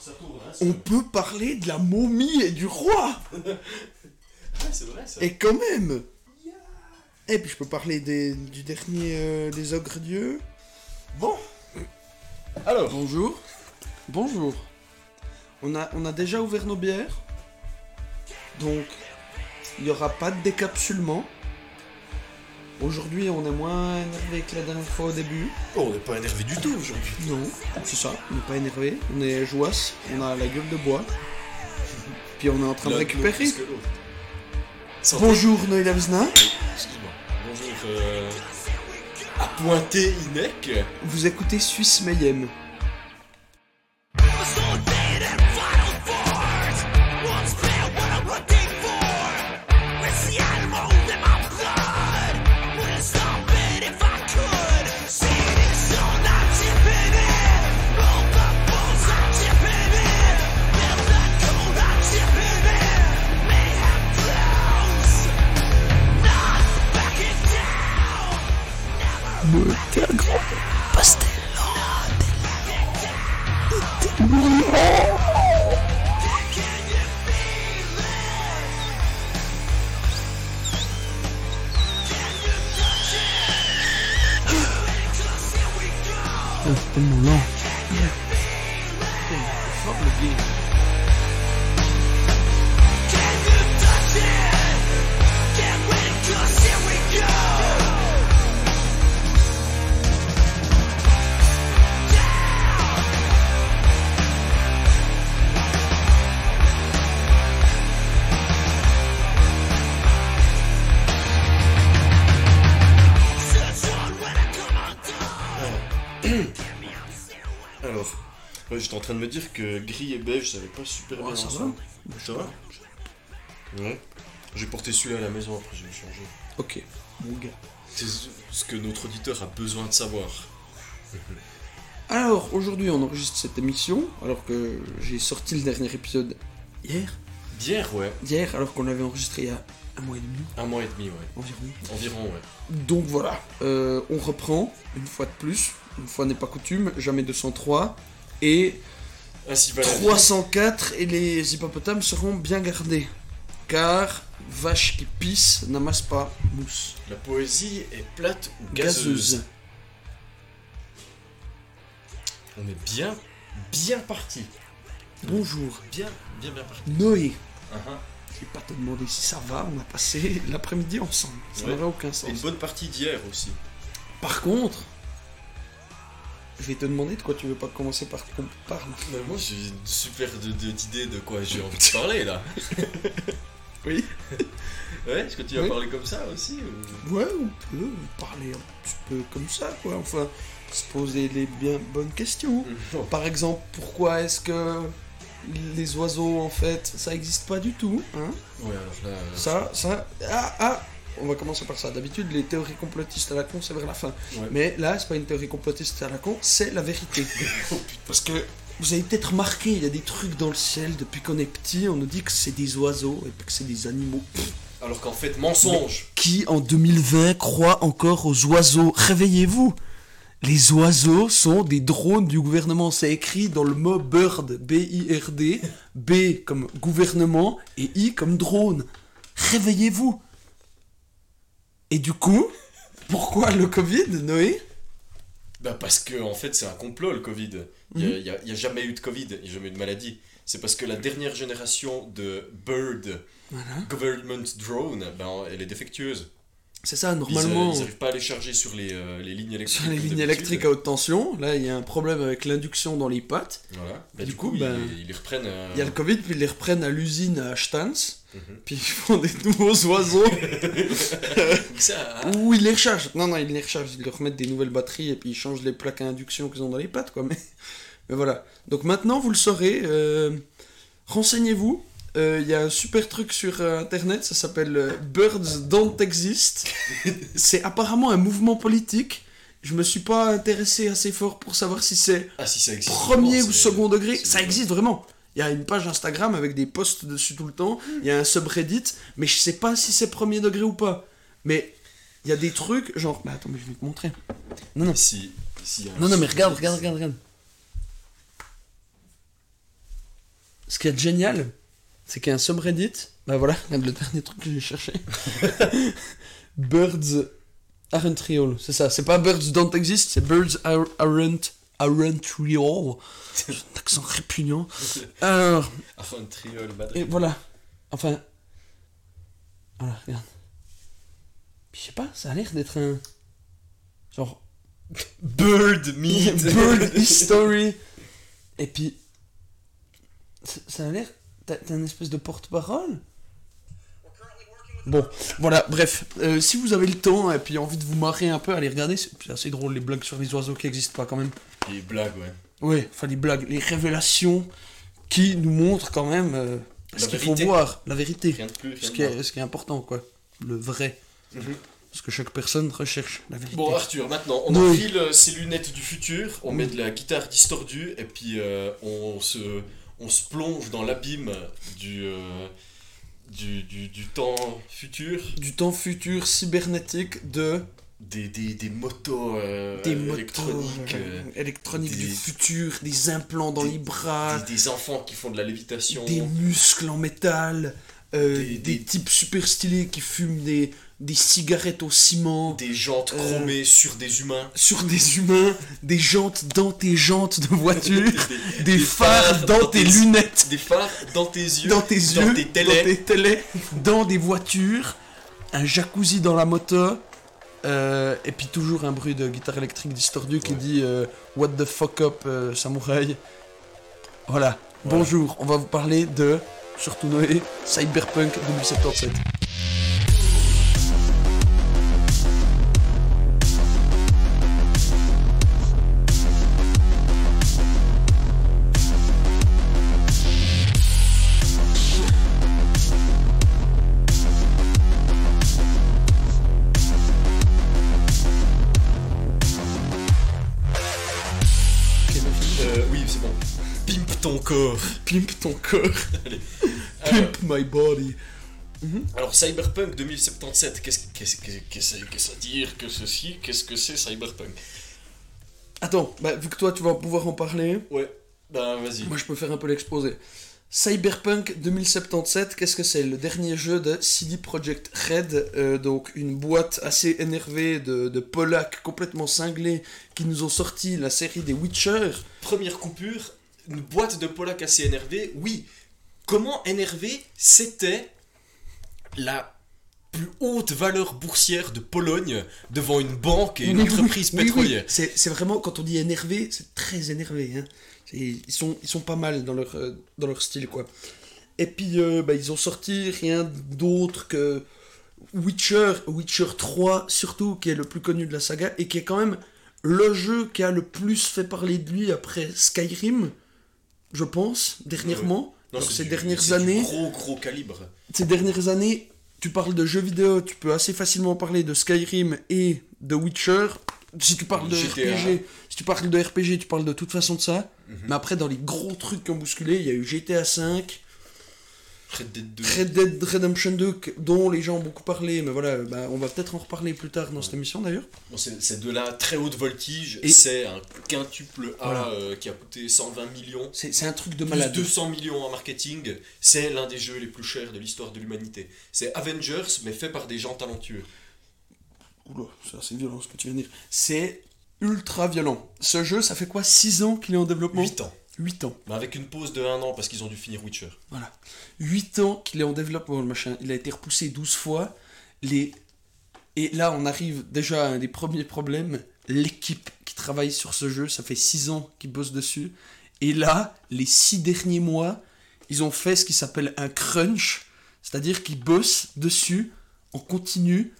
Ça tourne, hein, on peut parler de la momie et du roi. C'est vrai ça. Et quand même. Et puis je peux parler des, du dernier euh, des ogres dieux. Bon. Alors, Bonjour. Bonjour. On a, on a déjà ouvert nos bières. Donc, il n'y aura pas de décapsulement. Aujourd'hui, on est moins énervé que la dernière fois au début. oh, on n'est pas énervé du tout aujourd'hui. Non, c'est ça. On n'est pas énervé. On est joasse. On a la gueule de bois. Puis on est en train de récupérer. Bonjour Noël Avzna. Excuse-moi. Bonjour. Euh... À pointer Inec. Vous écoutez Suisse Mayhem. De me dire que gris et beige, ça allait pas super bien ensemble. Ça va Ouais. J'ai porté celui-là à la maison, après je vais changer. Ok, mon gars. C'est ce que notre auditeur a besoin de savoir. Alors, aujourd'hui, on enregistre cette émission, alors que j'ai sorti le dernier épisode hier. Bière, ouais. Hier, alors qu'on l'avait enregistré il y a un mois et demi Un mois et demi, ouais. environ. Environ, ouais. Donc voilà, euh, on reprend, une fois de plus. Une fois n'est pas coutume, jamais 203. Et 304 et les hippopotames seront bien gardés. Car vache qui pisse n'amasse pas mousse. La poésie est plate ou gazeuse. Gazeuse. On est bien, bien parti. Bonjour, Bien, bien, bien parti. Noé. Uh-huh. Je vais pas te demander si ça va, on a passé l'après-midi ensemble. Ça Ouais. n'aurait aucun Et sens. une bonne partie d'hier aussi. Par contre, je vais te demander de quoi tu veux pas commencer par qu'on parle. Mais moi j'ai une super de- de- d'idée de quoi j'ai envie de parler là. Oui. Ouais, est-ce que tu vas Oui. parler comme ça aussi ou- Ouais, on peut parler un petit peu comme ça, quoi. Enfin, se poser les bien bonnes questions. Non. Par exemple, pourquoi est-ce que les oiseaux, en fait, ça existe pas du tout hein? Ouais, alors là. euh, Ça, ça. Ah, ah On va commencer par ça. D'habitude, les théories complotistes à la con, c'est vers la fin. Ouais. Mais là, c'est pas une théorie complotiste à la con, c'est la vérité. Oh. Parce que vous avez peut-être remarqué, il y a des trucs dans le ciel depuis qu'on est petit, on nous dit que c'est des oiseaux et que c'est des animaux. Alors qu'en fait, mensonge. Qui en 2020 croit encore aux oiseaux? Réveillez-vous Les oiseaux sont des drones du gouvernement. C'est écrit dans le mot bird, B-I-R-D, B comme gouvernement et I comme drone. Réveillez-vous Et du coup, pourquoi le Covid, Noé? Bah parce que en fait c'est un complot le Covid. Il Mhm. n'y a, y a jamais eu de Covid, il n'y a jamais eu de maladie. C'est parce que la dernière génération de Bird Voilà. Government Drone, ben, elle est défectueuse. C'est ça, normalement. Ils n'arrivent pas à les charger sur les, euh, les lignes électriques. Sur les lignes électriques à haute tension, là il y a un problème avec l'induction dans les pattes. Voilà. Bah, Du coup, ils, ben, les- ils les reprennent. euh, Il y a le Covid, puis ils les reprennent à l'usine à Stans, Mhm. puis ils font des nouveaux oiseaux. Ça, hein. Ou ils les rechargent. Non, non, ils les rechargent, ils leur mettent des nouvelles batteries et puis ils changent les plaques à induction qu'ils ont dans les pattes, quoi. Mais, mais voilà. Donc maintenant, vous le saurez. euh, Renseignez-vous. Euh, Il y a un super truc sur euh, internet, ça s'appelle euh, Birds Don't Exist. c'est apparemment un mouvement politique. Je me suis pas intéressé assez fort pour savoir si c'est Ah si premier ou second degré, ça existe vraiment. Il y a une page Instagram avec des posts dessus tout le temps, il y a un subreddit, mais je sais pas si c'est premier degré ou pas. Mais il y a des trucs, genre. Bah attends, mais je vais te montrer. Non, non. Si, si, Non, non, mais regarde, regarde, regarde, regarde. ce qui est génial, c'est qu'il y a un subreddit. Bah voilà, le dernier truc que j'ai cherché. Birds aren't real. C'est ça. C'est pas Birds don't exist, c'est Birds are- aren't, aren't real. C'est un accent répugnant. Alors, Madrid. et voilà. Enfin. Voilà, regarde. Puis je sais pas, ça a l'air d'être un. Genre. Bird Meat. Bird History. Et puis. Ça a l'air. T'as une espèce de porte-parole? Bon, voilà, bref. euh, si vous avez le temps et puis envie de vous marrer un peu, allez regarder. C'est assez drôle les blagues sur les oiseaux qui existent pas quand même. Les blagues, ouais. Ouais, enfin les blagues, les révélations qui nous montrent quand même euh, La ce qu'il faut vérité. voir, la vérité. Rien de plus, rien Ce qui, est, ce qui est important, quoi. Le vrai. Mhm. Parce que chaque personne recherche la vérité. Bon, Arthur, maintenant, on Oui. enfile ses lunettes du futur, on Oui. met de la guitare distordue, et puis euh, on, se, on se plonge dans l'abîme du, euh, du, du, du temps futur, Du temps futur cybernétique de des, des, des motos euh, des électroniques, euh, électroniques des- du futur, des implants dans les bras, des, enfants qui font de la lévitation. des muscles en métal, des- types super stylés qui fument des, des cigarettes au ciment. des jantes Euh, chromées sur des humains. Sur des humains, des jantes dans tes jantes de voiture, des, des phares dans tes lunettes. des phares dans tes yeux. dans tes yeux, dans tes télés. dans tes télés, dans des voitures, un jacuzzi dans la moto, euh, et puis toujours un bruit de guitare électrique distordue qui dit euh, What the fuck up, samouraï. Voilà. Voilà. bonjour, on va vous parler de, surtout Noé, Cyberpunk 2077. Corps. Pimp ton corps, pimp my body. Alors Cyberpunk 2077, qu'est-ce que ça dire que ceci Qu'est-ce que c'est Cyberpunk? Attends, bah, vu que toi tu vas pouvoir en parler, Ouais, ben vas-y. Moi, je peux faire un peu l'exposé. Cyberpunk 2077, qu'est-ce que c'est? Le dernier jeu de CD Projekt Red, euh, donc une boîte assez énervée de, de Polacks complètement cinglés qui nous ont sorti la série des Witcher. Première coupure, une boîte de Polak assez énervée. Oui, comment énervé c'était la plus haute valeur boursière de Pologne devant une banque et une Oui, entreprise oui, oui. pétrolière? C'est c'est vraiment, quand on dit énervé, c'est très énervé. Hein. Ils, sont, ils sont pas mal dans leur, euh, dans leur style, quoi. Et puis, euh, bah, ils ont sorti rien d'autre que Witcher, Witcher 3 surtout, qui est le plus connu de la saga, et qui est quand même le jeu qui a le plus fait parler de lui après Skyrim, je pense, dernièrement. Non, ces du- dernières années, gros gros calibre. ces dernières années, tu parles de jeux vidéo, tu peux assez facilement parler de Skyrim et de Witcher. Si tu parles de GTA. RPG, si tu parles de RPG, tu parles de toute façon de ça. Mhm. Mais après, dans les gros trucs qui ont bousculé, il y a eu GTA V, Red Dead 2. Red Dead Redemption 2, que- dont les gens ont beaucoup parlé, mais voilà, bah, on va peut-être en reparler plus tard dans cette émission d'ailleurs. Bon, c'est de la très haute voltige, Et- c'est un quintuple A Voilà. euh, qui a coûté 120 millions. C'est un truc de Plus malade. 200 millions en marketing, c'est l'un des jeux les plus chers de l'histoire de l'humanité. C'est Avengers, mais fait par des gens talentueux. Oula, c'est assez violent ce que tu viens de dire. C'est ultra violent. Ce jeu, ça fait quoi 6 ans qu'il est en développement? 8 ans. 8 ans. Mais avec une pause de 1 an parce qu'ils ont dû finir Witcher. Voilà. 8 ans qu'il est en développement, le machin. Il a été repoussé 12 fois. Les... Et là, on arrive déjà à un des premiers problèmes. L'équipe qui travaille sur ce jeu, ça fait 6 ans qu'ils bossent dessus. Et là, les 6 derniers mois, ils ont fait ce qui s'appelle un crunch. C'est-à-dire qu'ils bossent dessus en continu,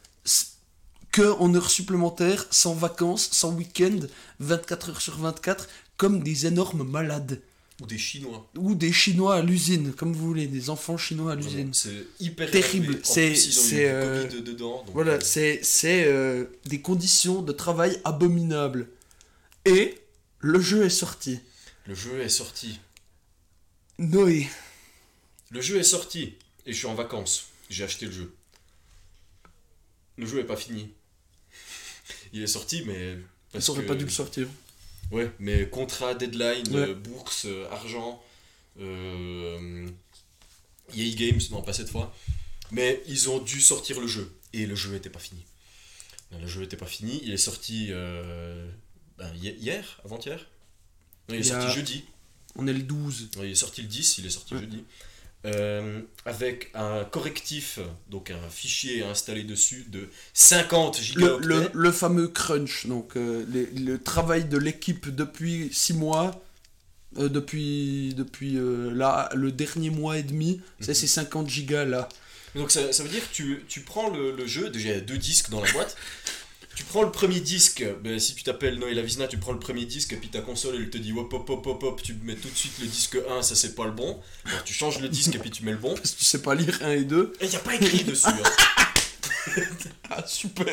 que en heures supplémentaires, sans vacances, sans week-end, 24 heures sur 24, comme des énormes malades. Ou des Chinois. Ou des Chinois à l'usine, comme vous voulez, des enfants chinois à l'usine. Vraiment, C'est hyper Terrible. C'est- ils euh, Covid dedans. donc, Voilà, euh, c'est c'est, euh, des conditions de travail abominables. Et le jeu est sorti. Le jeu est sorti. Noé, Le jeu est sorti. Et je suis en vacances. J'ai acheté le jeu. Le jeu est pas fini. Il est sorti, mais. ça aurait que- pas dû le sortir. Ouais, mais contrat, deadline, Ouais. euh, bourse, euh, argent. euh, EA Games, non pas cette fois, mais ils ont dû sortir le jeu et le jeu n'était pas fini. Le jeu n'était pas fini, il est sorti euh, ben, hi- hier, avant-hier. Non, il est Il sorti a- jeudi. On est le 12. Ouais, Il est sorti le 10, il est sorti Ouais. jeudi. Euh, avec un correctif, donc un fichier installé dessus de 50 Le, gigaoctets. le, le fameux crunch, donc euh, les- le travail de l'équipe depuis 6 mois, euh, depuis, depuis là, le dernier mois et demi, c'est Mhm. ces 50 gigas là. Donc ça, ça veut dire que tu, tu prends le, le jeu, déjà il y a deux disques dans la boîte. Tu prends le premier disque, ben, si tu t'appelles Noël Avisna, tu prends le premier disque et puis ta console elle te dit hop hop hop hop hop, tu mets tout de suite le disque 1, ça c'est pas le bon. Alors tu changes le disque et puis tu mets le bon. Parce que tu sais pas lire 1 et 2. Et il n'y a pas écrit dessus. hein. Ah super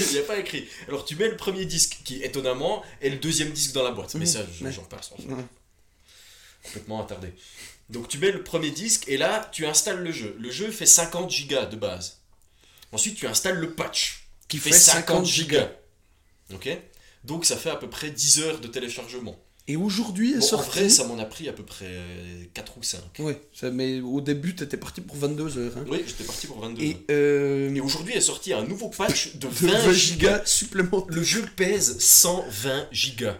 Il n'y a pas écrit. Alors tu mets le premier disque qui étonnamment est le deuxième disque dans la boîte. Mais ça, je- Ouais. j'en parle sans Ouais. complètement attardé. Donc tu mets le premier disque et là tu installes le jeu. Le jeu fait 50 gigas de base. Ensuite tu installes le patch Qui fait fait 50 50 gigas. Ok Donc ça fait à peu près 10 heures de téléchargement. Et aujourd'hui Bon, en vrai ça m'en a pris à peu près 4 ou 5. Ouais, ça, mais au début t'étais parti pour 22 heures. hein. Oui, j'étais parti pour 22 Et, heures. euh, Et aujourd'hui est sorti un nouveau patch de 20 20 gigas. supplémentaires. Le jeu pèse 120 gigas.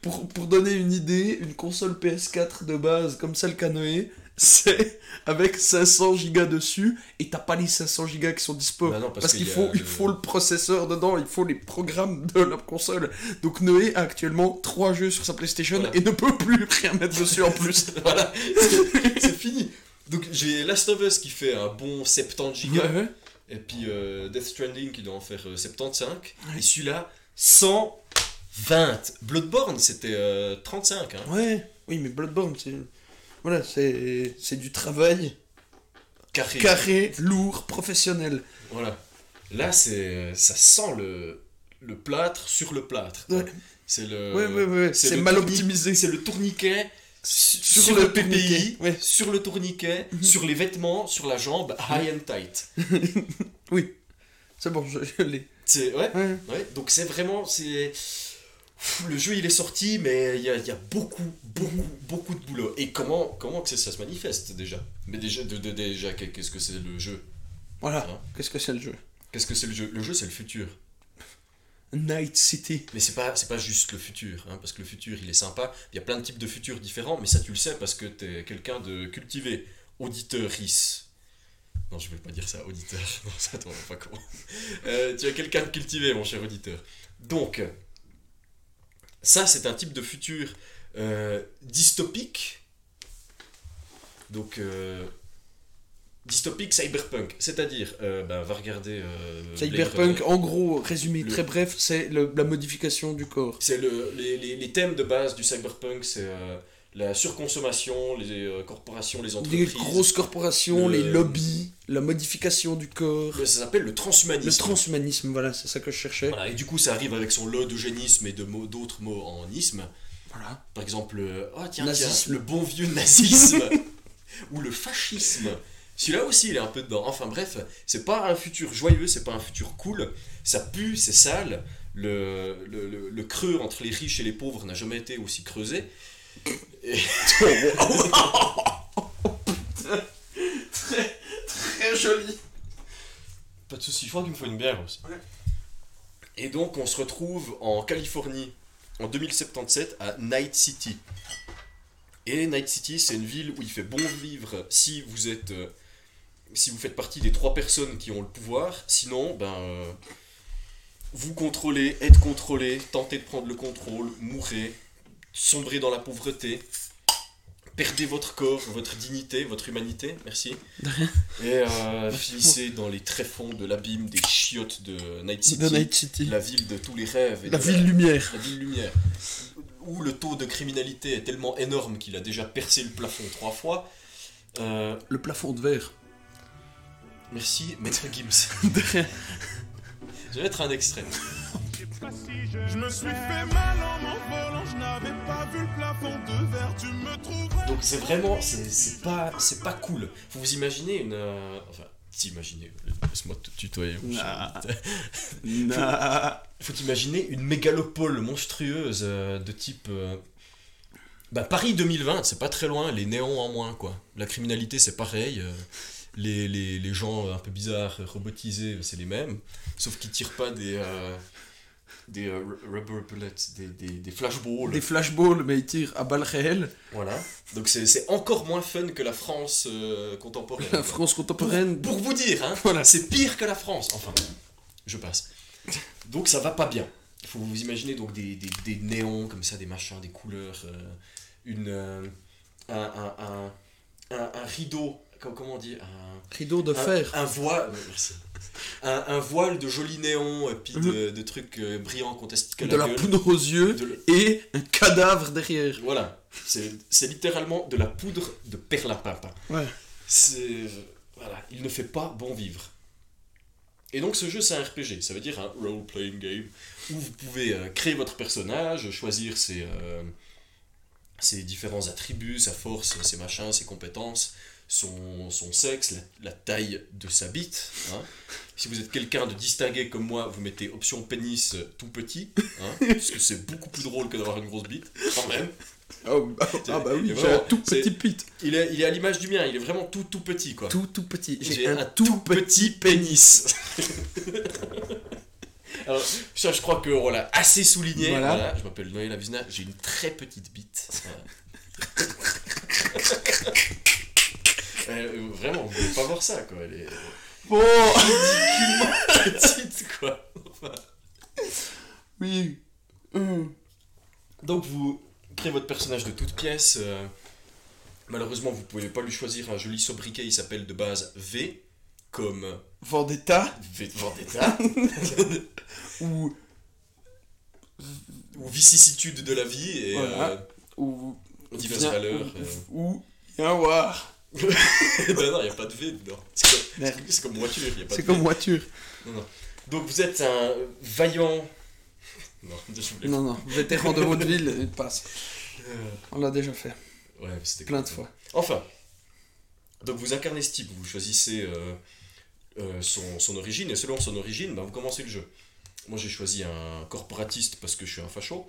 Pour, pour donner une idée, une console PS4 de base comme celle qu'a Noé, c'est avec 500 gigas dessus et t'as pas les 500 gigas qui sont dispo. Bah non, parce parce qu'il faut, il le- faut le processeur dedans, il faut les programmes de la console. Donc Noé a actuellement 3 jeux sur sa PlayStation Voilà. et ne peut plus rien mettre dessus en plus. voilà, c'est fini. Donc j'ai Last of Us qui fait un bon 70 gigas. Ouais, Et puis euh, Death Stranding qui doit en faire euh, 75. Et celui-là, 120. Bloodborne, c'était euh, 35. Hein. ouais. Oui, mais Bloodborne, c'est. Voilà, c'est du travail Carré. carré, lourd, professionnel. Voilà. Là, c'est ça sent le, le plâtre sur le plâtre. Ouais. C'est le. Ouais, ouais, ouais, c'est mal optimisé. C'est le tourniquet sur, Sur le, le PPI, ouais. sur le tourniquet, sur les vêtements, sur la jambe, high and tight. Oui, c'est bon, je, je l'ai. C'est ouais. Ouais. Ouais, donc c'est vraiment, c'est... Le jeu il est sorti, mais il y a, il y a beaucoup, beaucoup, beaucoup de boulot. Et comment, comment que ça, ça se manifeste déjà? Mais déjà, de, de- déjà qu'est-ce que c'est le jeu? Voilà, Hein? Qu'est-ce que c'est le jeu? Qu'est-ce que c'est le jeu? Le jeu c'est le futur. Night City. Mais c'est pas, c'est pas juste le futur, hein, parce que le futur il est sympa. Il y a plein de types de futurs différents, mais ça tu le sais parce que t'es quelqu'un de cultivé. Auditeur Non, je vais pas dire ça, auditeur. Non, ça t'en pas comment. Euh, tu es quelqu'un de cultivé, mon cher auditeur. Donc, ça c'est un type de futur euh, dystopique. Donc, euh, dystopique cyberpunk. C'est-à-dire, euh, ben, va regarder. euh, Cyberpunk, en gros, résumé Le- très bref, c'est la modification du corps. C'est le, les, les, les thèmes de base du cyberpunk, c'est la surconsommation, les euh, corporations, les Les entreprises. grosses corporations, Le- les lobbies, la modification du corps, Ça s'appelle le transhumanisme. le transhumanisme, voilà, c'est ça que je cherchais. Voilà, et du coup, ça arrive avec son lot d'eugénisme et de mots- d'autres mots en isme. Voilà. Par exemple, euh, oh, tiens, Nazisme. tiens, le bon vieux nazisme ou le fascisme. Celui-là aussi, il est un peu dedans. Enfin bref, c'est pas un futur joyeux, c'est pas un futur cool. Ça pue, c'est sale. Le, le, le- le creux entre les riches et les pauvres n'a jamais été aussi creusé. Et- Très joli. Pas de soucis, je crois qu'il me faut une bière aussi. Ouais. Et donc, on se retrouve en Californie en 2077 à Night City. Et Night City, c'est une ville où il fait bon vivre si vous êtes, euh, si vous faites partie des trois personnes qui ont le pouvoir. Sinon, ben, euh, vous contrôlez, êtes contrôlé, tentez de prendre le contrôle, mourrez, sombrez dans la pauvreté, perdez votre corps, votre dignité, votre humanité. Merci. Et euh, finissez dans les tréfonds de l'abîme des chiottes de Night City, De Night City. la ville de tous les rêves. Et La ville lumière. la ville lumière, où le taux de criminalité est tellement énorme qu'il a déjà percé le plafond trois fois. Euh, Le plafond de verre. merci, Maître rien. Je vais mettre un extrait. Je me suis fait mal en m'envolant, je n'avais pas vu le plafond de verre, tu me trouverais. Donc c'est vraiment, c'est c'est pas, c'est pas cool. Faut vous imaginer une, euh, enfin, s'imaginer. Laisse-moi te tutoyer. mon cher. Nah. Nah. Faut t'imaginer une mégalopole monstrueuse euh, de type euh, Bah, Paris 2020, c'est pas très loin, les néons en moins, quoi. La criminalité, c'est pareil. les, les, les gens un peu bizarres, robotisés, c'est les mêmes. Sauf qu'ils tirent pas des. Des euh, rubber bullets, des, des, des flashballs. Des flashballs, mais ils tirent à balles réelles. Voilà. Donc c'est encore moins fun que la France euh, contemporaine. La France contemporaine. Pour vous dire, hein, Voilà. c'est pire que la France. Enfin, je passe. Donc ça va pas bien. Il faut vous imaginer donc des, des, des néons comme ça, des machins, des couleurs, euh, une, un, un, un, rideau, comment on dit un, Rideau de un- fer. Un, voile. Un, un voile de jolis néons et puis de, de trucs euh, brillants qu'on de la poudre aux yeux et un cadavre derrière. Voilà, c'est c'est littéralement de la poudre de perlimpinpin. Ouais. C'est. Voilà, il ne fait pas bon vivre. Et donc ce jeu c'est un RPG, ça veut dire un role-playing game, où vous pouvez euh, créer votre personnage, choisir ses, euh, ses différents attributs, sa force, ses machins, ses compétences, son, son sexe, la, la taille de sa bite. hein. Si vous êtes quelqu'un de distingué comme moi, vous mettez option pénis euh, tout petit, hein, parce que c'est beaucoup plus drôle que d'avoir une grosse bite, quand même. Oh, ah, ah bah oui, j'ai un tout petit pit. Il est, il est à l'image du mien, il est vraiment tout tout petit quoi. Tout tout petit. J'ai un, tout petit pénis. Alors, ça, je crois qu'on l'a assez souligné. Voilà. Voilà. Je m'appelle Noël Avizna, j'ai une très petite bite. Voilà. Euh, vraiment, vous pouvez pas voir ça, quoi. Elle est Bon, petite, quoi. Enfin, oui. Hum. Donc, vous créez votre personnage de toutes pièces. euh, malheureusement, vous pouvez pas lui choisir un joli sobriquet. Il s'appelle de base V, comme Vendetta V de Vendetta, ou ou vicissitude de la vie et Voilà. euh, ou diverses Bien- valeurs. ou, euh. ou Yawar. ben non, il n'y a pas de V dedans. C'est comme, voiture, C'est comme voiture. Non, non. Donc vous êtes un vaillant. Non, je Non, non, vétéran de vaudeville, il passe. Euh, On l'a déjà fait, Ouais, mais c'était plein de fois. Enfin, donc vous incarnez ce type, vous choisissez euh, euh, son, son origine, et selon son origine, bah, vous commencez le jeu. Moi j'ai choisi un corporatiste parce que je suis un facho.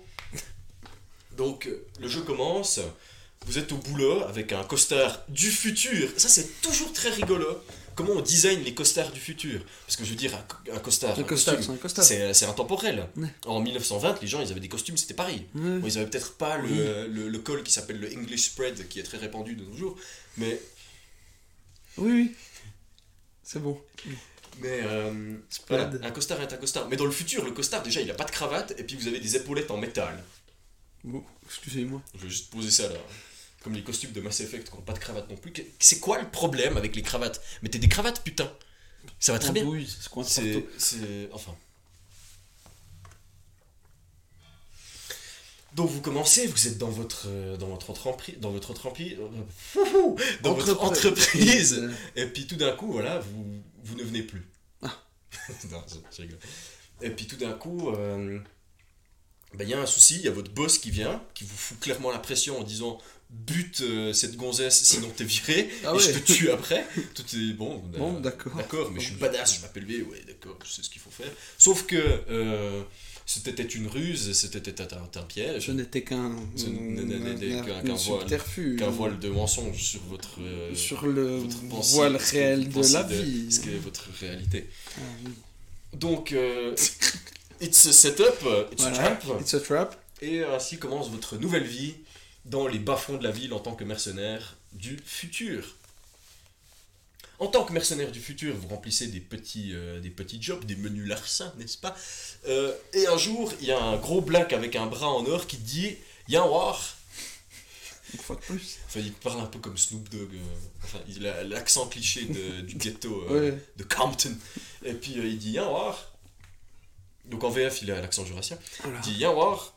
Donc le jeu commence, vous êtes au boulot avec un costard du futur. Ça c'est toujours très rigolo. Comment on design les costards du futur? Parce que je veux dire, un, un costard, Un costard, costume, c'est un costard. c'est c'est intemporel. Ouais. En 1920, les gens ils avaient des costumes, c'était pareil. Ouais. Bon, ils avaient peut-être pas le, Oui. le, le col qui s'appelle le English spread, qui est très répandu de nos jours, mais, Oui, oui. C'est bon. mais euh, voilà, un costard est un costard. Mais dans le futur, le costard, déjà, il a pas de cravate, et puis vous avez des épaulettes en métal. Bon, excusez-moi. Je vais juste poser ça là. Comme les costumes de Mass Effect qui n'ont pas de cravate non plus. C'est quoi le problème avec les cravates? Mettez des cravates, putain Ça va très bien. Oui, c'est C'est. Enfin. Donc vous commencez, vous êtes dans votre euh, dans votre entreprise, dans votre entreprise, dans votre entreprise, et puis tout d'un coup, voilà, vous vous ne venez plus. Ah. non, je, je rigole. Et puis tout d'un coup, euh, ben, il y a un souci, il y a votre boss qui vient, qui vous fout clairement la pression en disant bute euh, cette gonzesse, sinon t'es viré, Ah et je te tue après. Tout est bon. Bon, euh, d'accord. D'accord, mais je suis badass, je m'appelle V, ouais, d'accord, je sais ce qu'il faut faire. Sauf que euh, c'était une ruse, c'était un, un, piège, Je n'étais qu'un. N'est qu'un- un qu'un voile. qu'un voile de mensonge sur votre, euh, Sur le votre pensée, voile réel de la vie. Ce qui est votre réalité. Ah, oui. Donc, euh, it's a setup, it's a Voilà, trap, It's a trap. et ainsi commence votre nouvelle vie dans les bas-fonds de la ville en tant que mercenaire du futur. En tant que mercenaire du futur, vous remplissez des petits, euh, des petits jobs, des menus larcins, n'est-ce pas? Euh, Et un jour, il y a un gros black avec un bras en or qui dit Y'a war Une fois de plus. Enfin, il parle un peu comme Snoop Dogg. euh, enfin, il a l'accent cliché de- du ghetto Ouais. de Compton. Et puis il dit Y'a war Donc en VF, il a l'accent jurassien. Voilà. Il dit Y'a war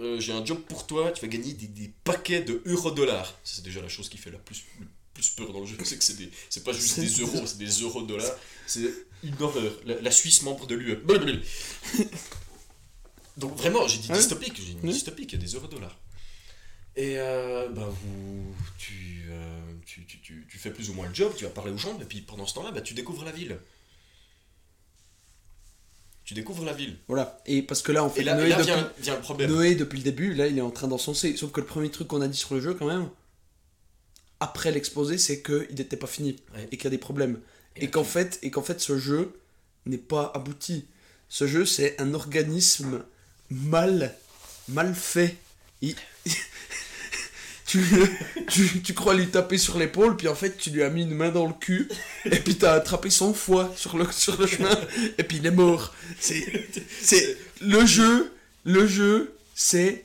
euh, j'ai un job pour toi, tu vas gagner des, des paquets de euro-dollars. C'est déjà la chose qui fait la plus, le plus peur dans le jeu, c'est que c'est pas juste des euros, c'est des euro-dollars. C'est une horreur. La, la Suisse membre de l'UE. Donc vraiment, j'ai dit Ouais. dystopique, j'ai dit dystopique, il y a des euro-dollars. Et euh, bah vous, tu, euh, tu, tu, tu, tu fais plus ou moins le job, tu vas parler aux gens, et puis pendant ce temps-là, bah, tu découvres la ville. Tu découvres la ville. Voilà. Et parce que là, en fait, là, Noé, là depuis, vient, vient le problème. Noé, depuis le début, là, il est en train d'encenser. Sauf que le premier truc qu'on a dit sur le jeu, quand même, après l'exposé, c'est qu'il n'était pas fini Ouais. et qu'il y a des problèmes. Et qu'en fait, et qu'en fait, ce jeu n'est pas abouti. Ce jeu, c'est un organisme mal, mal fait. Il- tu, tu, tu crois lui taper sur l'épaule, puis en fait, tu lui as mis une main dans le cul, et puis t'as attrapé son foie sur le, sur le chemin, et puis il est mort. C'est, le jeu, le jeu, c'est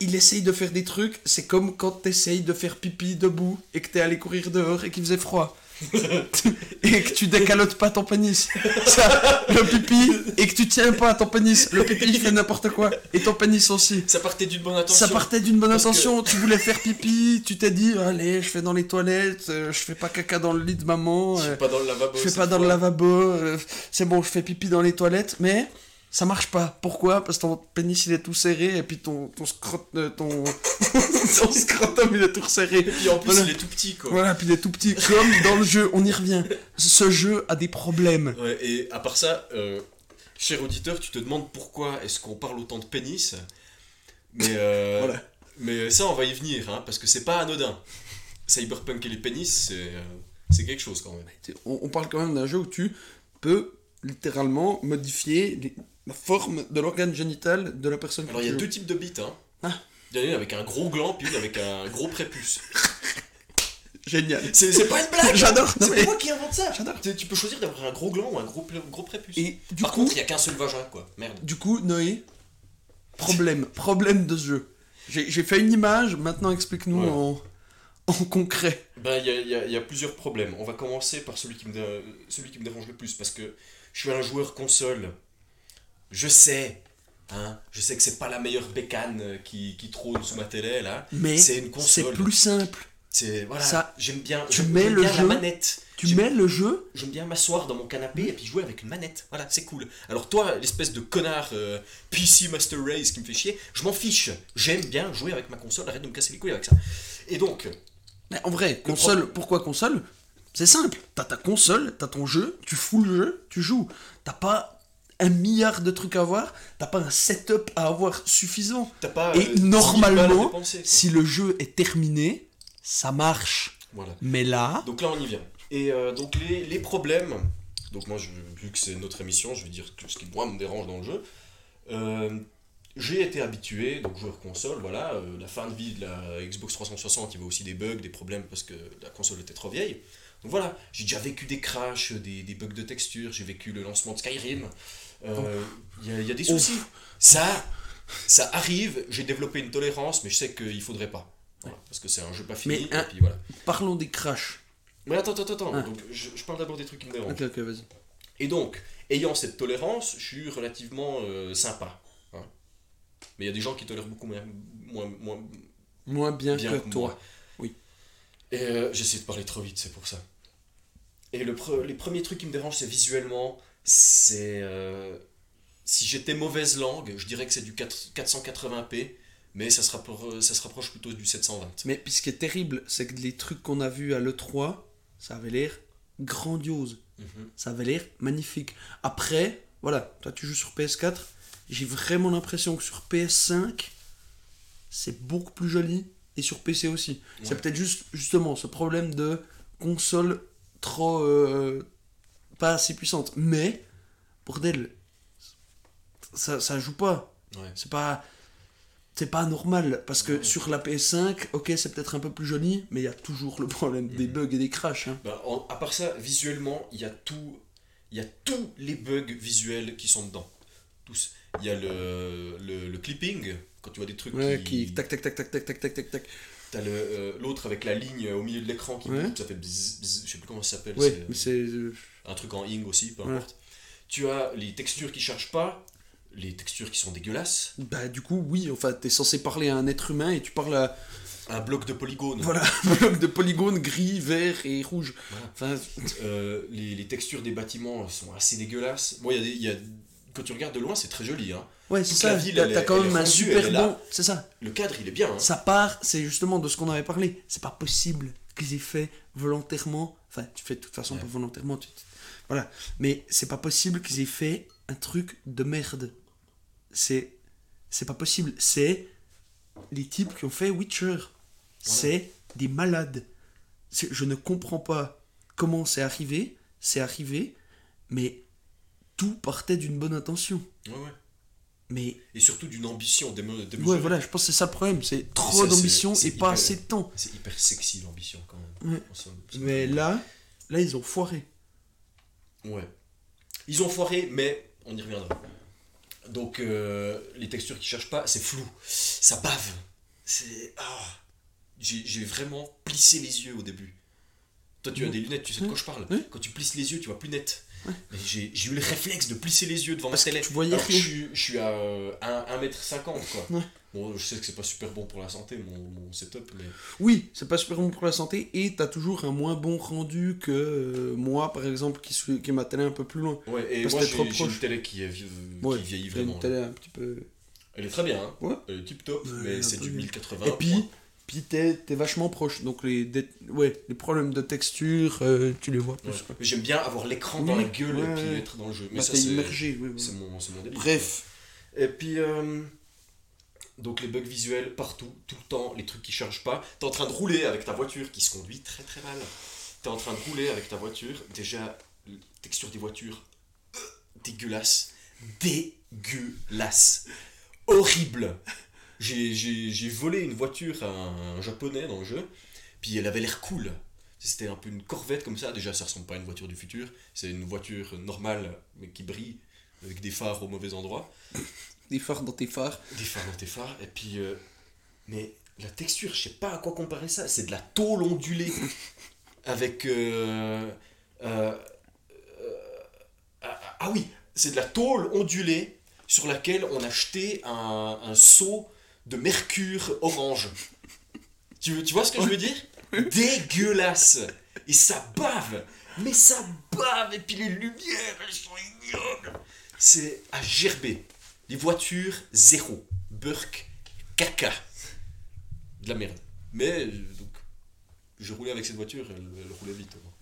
il essaye de faire des trucs, c'est comme quand t'essayes de faire pipi debout et que t'es allé courir dehors et qu'il faisait froid. Et que tu décalotes pas ton pénis. Ça, le pipi, et que tu tiens pas à ton pénis. Le pipi, il fait n'importe quoi. Et ton pénis aussi. Ça partait d'une bonne intention. Ça partait d'une bonne que- intention, tu voulais faire pipi, tu t'es dit, allez, je fais dans les toilettes, euh, je fais pas caca dans le lit de maman, Je euh, fais pas dans le lavabo. je fais pas dans le fois. lavabo, euh, c'est bon, je fais pipi dans les toilettes, mais ça marche pas. Pourquoi? Parce que ton pénis il est tout serré et puis ton, ton, scrot- euh, ton, ton scrotum il est tout resserré. Et puis en plus, Voilà. il est tout petit, quoi. Voilà, puis il est tout petit. Comme dans le jeu, on y revient. Ce jeu a des problèmes. Ouais, et à part ça, euh, cher auditeur, tu te demandes pourquoi est-ce qu'on parle autant de pénis. Mais, euh, Voilà. mais ça, on va y venir, hein, parce que c'est pas anodin. Cyberpunk et les pénis, c'est c'est quelque chose quand même. On, on parle quand même d'un jeu où tu peux littéralement modifier les- la forme de l'organe génital de la personne Alors il y a deux types de bites. Hein. Ah. Il y en a une avec un gros gland, puis une avec un gros prépuce. Génial. C'est c'est pas une blague J'adore. C'est mais- moi qui invente ça J'adore. Tu, peux choisir d'avoir un gros gland ou un gros, gros prépuce. Et du Par coup, contre, il y a qu'un seul vagin, quoi. Merde. Du coup, Noé, problème, problème de ce jeu. J'ai j'ai fait une image, maintenant explique-nous Ouais. en, en concret. Ben, il y a, y a- il y a plusieurs problèmes. On va commencer par celui qui, me celui qui me dérange le plus, parce que je suis un joueur console. Je sais, hein, je sais que c'est pas la meilleure bécane euh, qui, qui trône sous ma télé, là. Mais C'est une c'est console. plus simple. C'est, voilà, Ça, j'aime bien, tu mets le bien la jeu- manette. Tu J'aime- mets le jeu, J'aime bien m'asseoir dans mon canapé et puis jouer avec une manette. Voilà, c'est cool. Alors toi, l'espèce de connard euh, PC Master Race qui me fait chier, je m'en fiche. J'aime bien jouer avec ma console, arrête de me casser les couilles avec ça. Et donc, mais en vrai, console, pourquoi console? C'est simple. T'as ta console, t'as ton jeu, tu fous le jeu, tu joues. T'as pas un milliard de trucs à voir, t'as pas un setup à avoir suffisant. t'as pas... Et euh, 10 000 normalement, dépenser. Si le jeu est terminé, ça marche. Voilà. Mais là, Donc là, on y vient. Et euh, donc les, les problèmes, donc moi, je, vu que c'est notre émission, je vais dire que ce qui moi me dérange dans le jeu. Euh, j'ai été habitué, donc joueur console, voilà, euh, la fin de vie de la Xbox 360, il y avait aussi des bugs, des problèmes parce que la console était trop vieille. Donc voilà, j'ai déjà vécu des crashs, des, des bugs de texture, j'ai vécu le lancement de Skyrim. Euh, Il y, y a des soucis. Ça, ça arrive, j'ai développé une tolérance, mais je sais qu'il faudrait pas. Voilà, parce que c'est un jeu pas fini, Mais et puis voilà. parlons des crashs. Mais attends, attends, attends, Ah. donc, je, je parle d'abord des trucs qui me dérangent. Ok, ok, vas-y. Et donc, ayant cette tolérance, je suis relativement euh, sympa. hein. Mais il y a des gens qui tolèrent beaucoup moins, moins, moins Moins bien, bien que, que toi. moi. Oui. Et euh, j'essaie de parler trop vite, c'est pour ça. Et le pre- les premiers trucs qui me dérangent, c'est visuellement, c'est... euh, si j'étais mauvaise langue, je dirais que c'est du 4 480p, mais ça se, rappro- ça se rapproche plutôt du 720. Mais puis ce qui est terrible, c'est que les trucs qu'on a vus à l'E3, ça avait l'air grandiose. Mhm. Ça avait l'air magnifique. Après, voilà, toi tu joues sur PS4, j'ai vraiment l'impression que sur PS5, c'est beaucoup plus joli, et sur PC aussi. C'est peut-être juste, justement, ce problème de console trop... euh, pas assez puissante. Mais, bordel, ça, ça joue pas. Ouais. C'est pas. C'est pas normal parce que Ouais. sur la PS5, ok, c'est peut-être un peu plus joli, mais il y a toujours le problème des Mhm. bugs et des crashs. hein. Ben, en- à part ça, visuellement, il y a tout, il y a tous les bugs visuels qui sont dedans. Tous. Il y a le, le, le clipping, quand tu vois des trucs Ouais, qui... qui tac tac tac tac tac tac tac tac tac. T'as euh, l'autre avec la ligne au milieu de l'écran qui Ouais. bouge, ça fait bzz, bzz, je sais plus comment ça s'appelle, Ouais, c'est. euh, un truc en ing aussi, peu Ouais. importe. Tu as les textures qui chargent pas, les textures qui sont dégueulasses, Bah, du coup, oui, enfin, t'es censé parler à un être humain et tu parles à. un bloc de polygones. Voilà, un bloc de polygones gris, vert et rouge. Voilà. Enfin, Euh, les, les textures des bâtiments sont assez dégueulasses. Bon, il y a y quand tu regardes de loin, c'est très joli. Hein. ouais, c'est ça. la ville, T'as quand même un super bon. C'est ça. Le cadre, il est bien. hein. Ça part, c'est justement de ce qu'on avait parlé. C'est pas possible qu'ils aient fait volontairement. Enfin, tu fais de toute façon Ouais. pas volontairement. tu- Voilà. Mais c'est pas possible qu'ils aient fait un truc de merde. C'est c'est pas possible. C'est les types qui ont fait Witcher. C'est des malades. Je ne comprends pas comment c'est arrivé. C'est arrivé, mais tout partait d'une bonne intention. Ouais, ouais. Mais Et surtout d'une ambition démo- ouais, voilà, je pense que c'est ça le problème. C'est trop d'ambition et pas assez de temps. C'est hyper sexy l'ambition quand même. Ouais. Mais là, là, ils ont foiré. Ouais. Ils ont foiré, mais on y reviendra. Donc, euh, les textures qui cherchent pas, c'est flou. Ça bave. C'est. Ah. J'ai vraiment plissé les yeux au début. Toi, tu as des lunettes, tu sais de quoi je parle. Quand tu plisses les yeux, tu vois plus net. Mais J'ai eu le réflexe de plisser les yeux devant Parce ma que télé. tu voyais Alors que je suis, je suis à euh, 1m50 quoi. Ouais. Bon, je sais que c'est pas super bon pour la santé, mon, mon setup, mais. Oui, c'est pas super bon pour la santé et t'as toujours un moins bon rendu que euh, moi, par exemple, qui suis qui est ma télé un peu plus loin. Ouais, et Parce moi j'ai une télé qui, est Ouais, vieillit une vraiment. télé un petit peu. Elle est très bien, hein. Ouais. Elle est tip top, mais un c'est du bien. 1080. Et puis, puis t'es t'es vachement proche, donc les, dé- ouais, les problèmes de texture, euh, tu les vois plus. Ouais. J'aime bien avoir l'écran dans la gueule ouais, et puis être dans le jeu. Mais Bah, ça, c'est immergé, oui, c'est mon, délire. Bref, Et puis, euh, donc les bugs visuels partout, tout le temps, les trucs qui chargent pas. T'es en train de rouler avec ta voiture qui se conduit très très mal. T'es en train de rouler avec ta voiture. Déjà, texture des voitures, euh, dégueulasse. Dégueulasse. Horrible. J'ai- volé une voiture à un japonais dans le jeu, puis elle avait l'air cool. C'était un peu une corvette comme ça. Déjà, ça ressemble pas à une voiture du futur. C'est une voiture normale, mais qui brille, avec des phares au mauvais endroit. des phares dans tes phares. Des phares dans tes phares, et puis. euh, mais la texture, je sais pas à quoi comparer ça. C'est de la tôle ondulée. avec. euh, euh, euh, ah, ah oui, c'est de la tôle ondulée sur laquelle on a jeté un, un seau de mercure orange. Tu, tu vois ce que je veux dire? Dégueulasse Et ça bave Mais ça bave Et puis les lumières, elles sont ignobles C'est à gerber. Les voitures, zéro. Burk, caca. De la merde. Mais, euh, donc, je roulais avec cette voiture, elle, elle roulait vite. moi.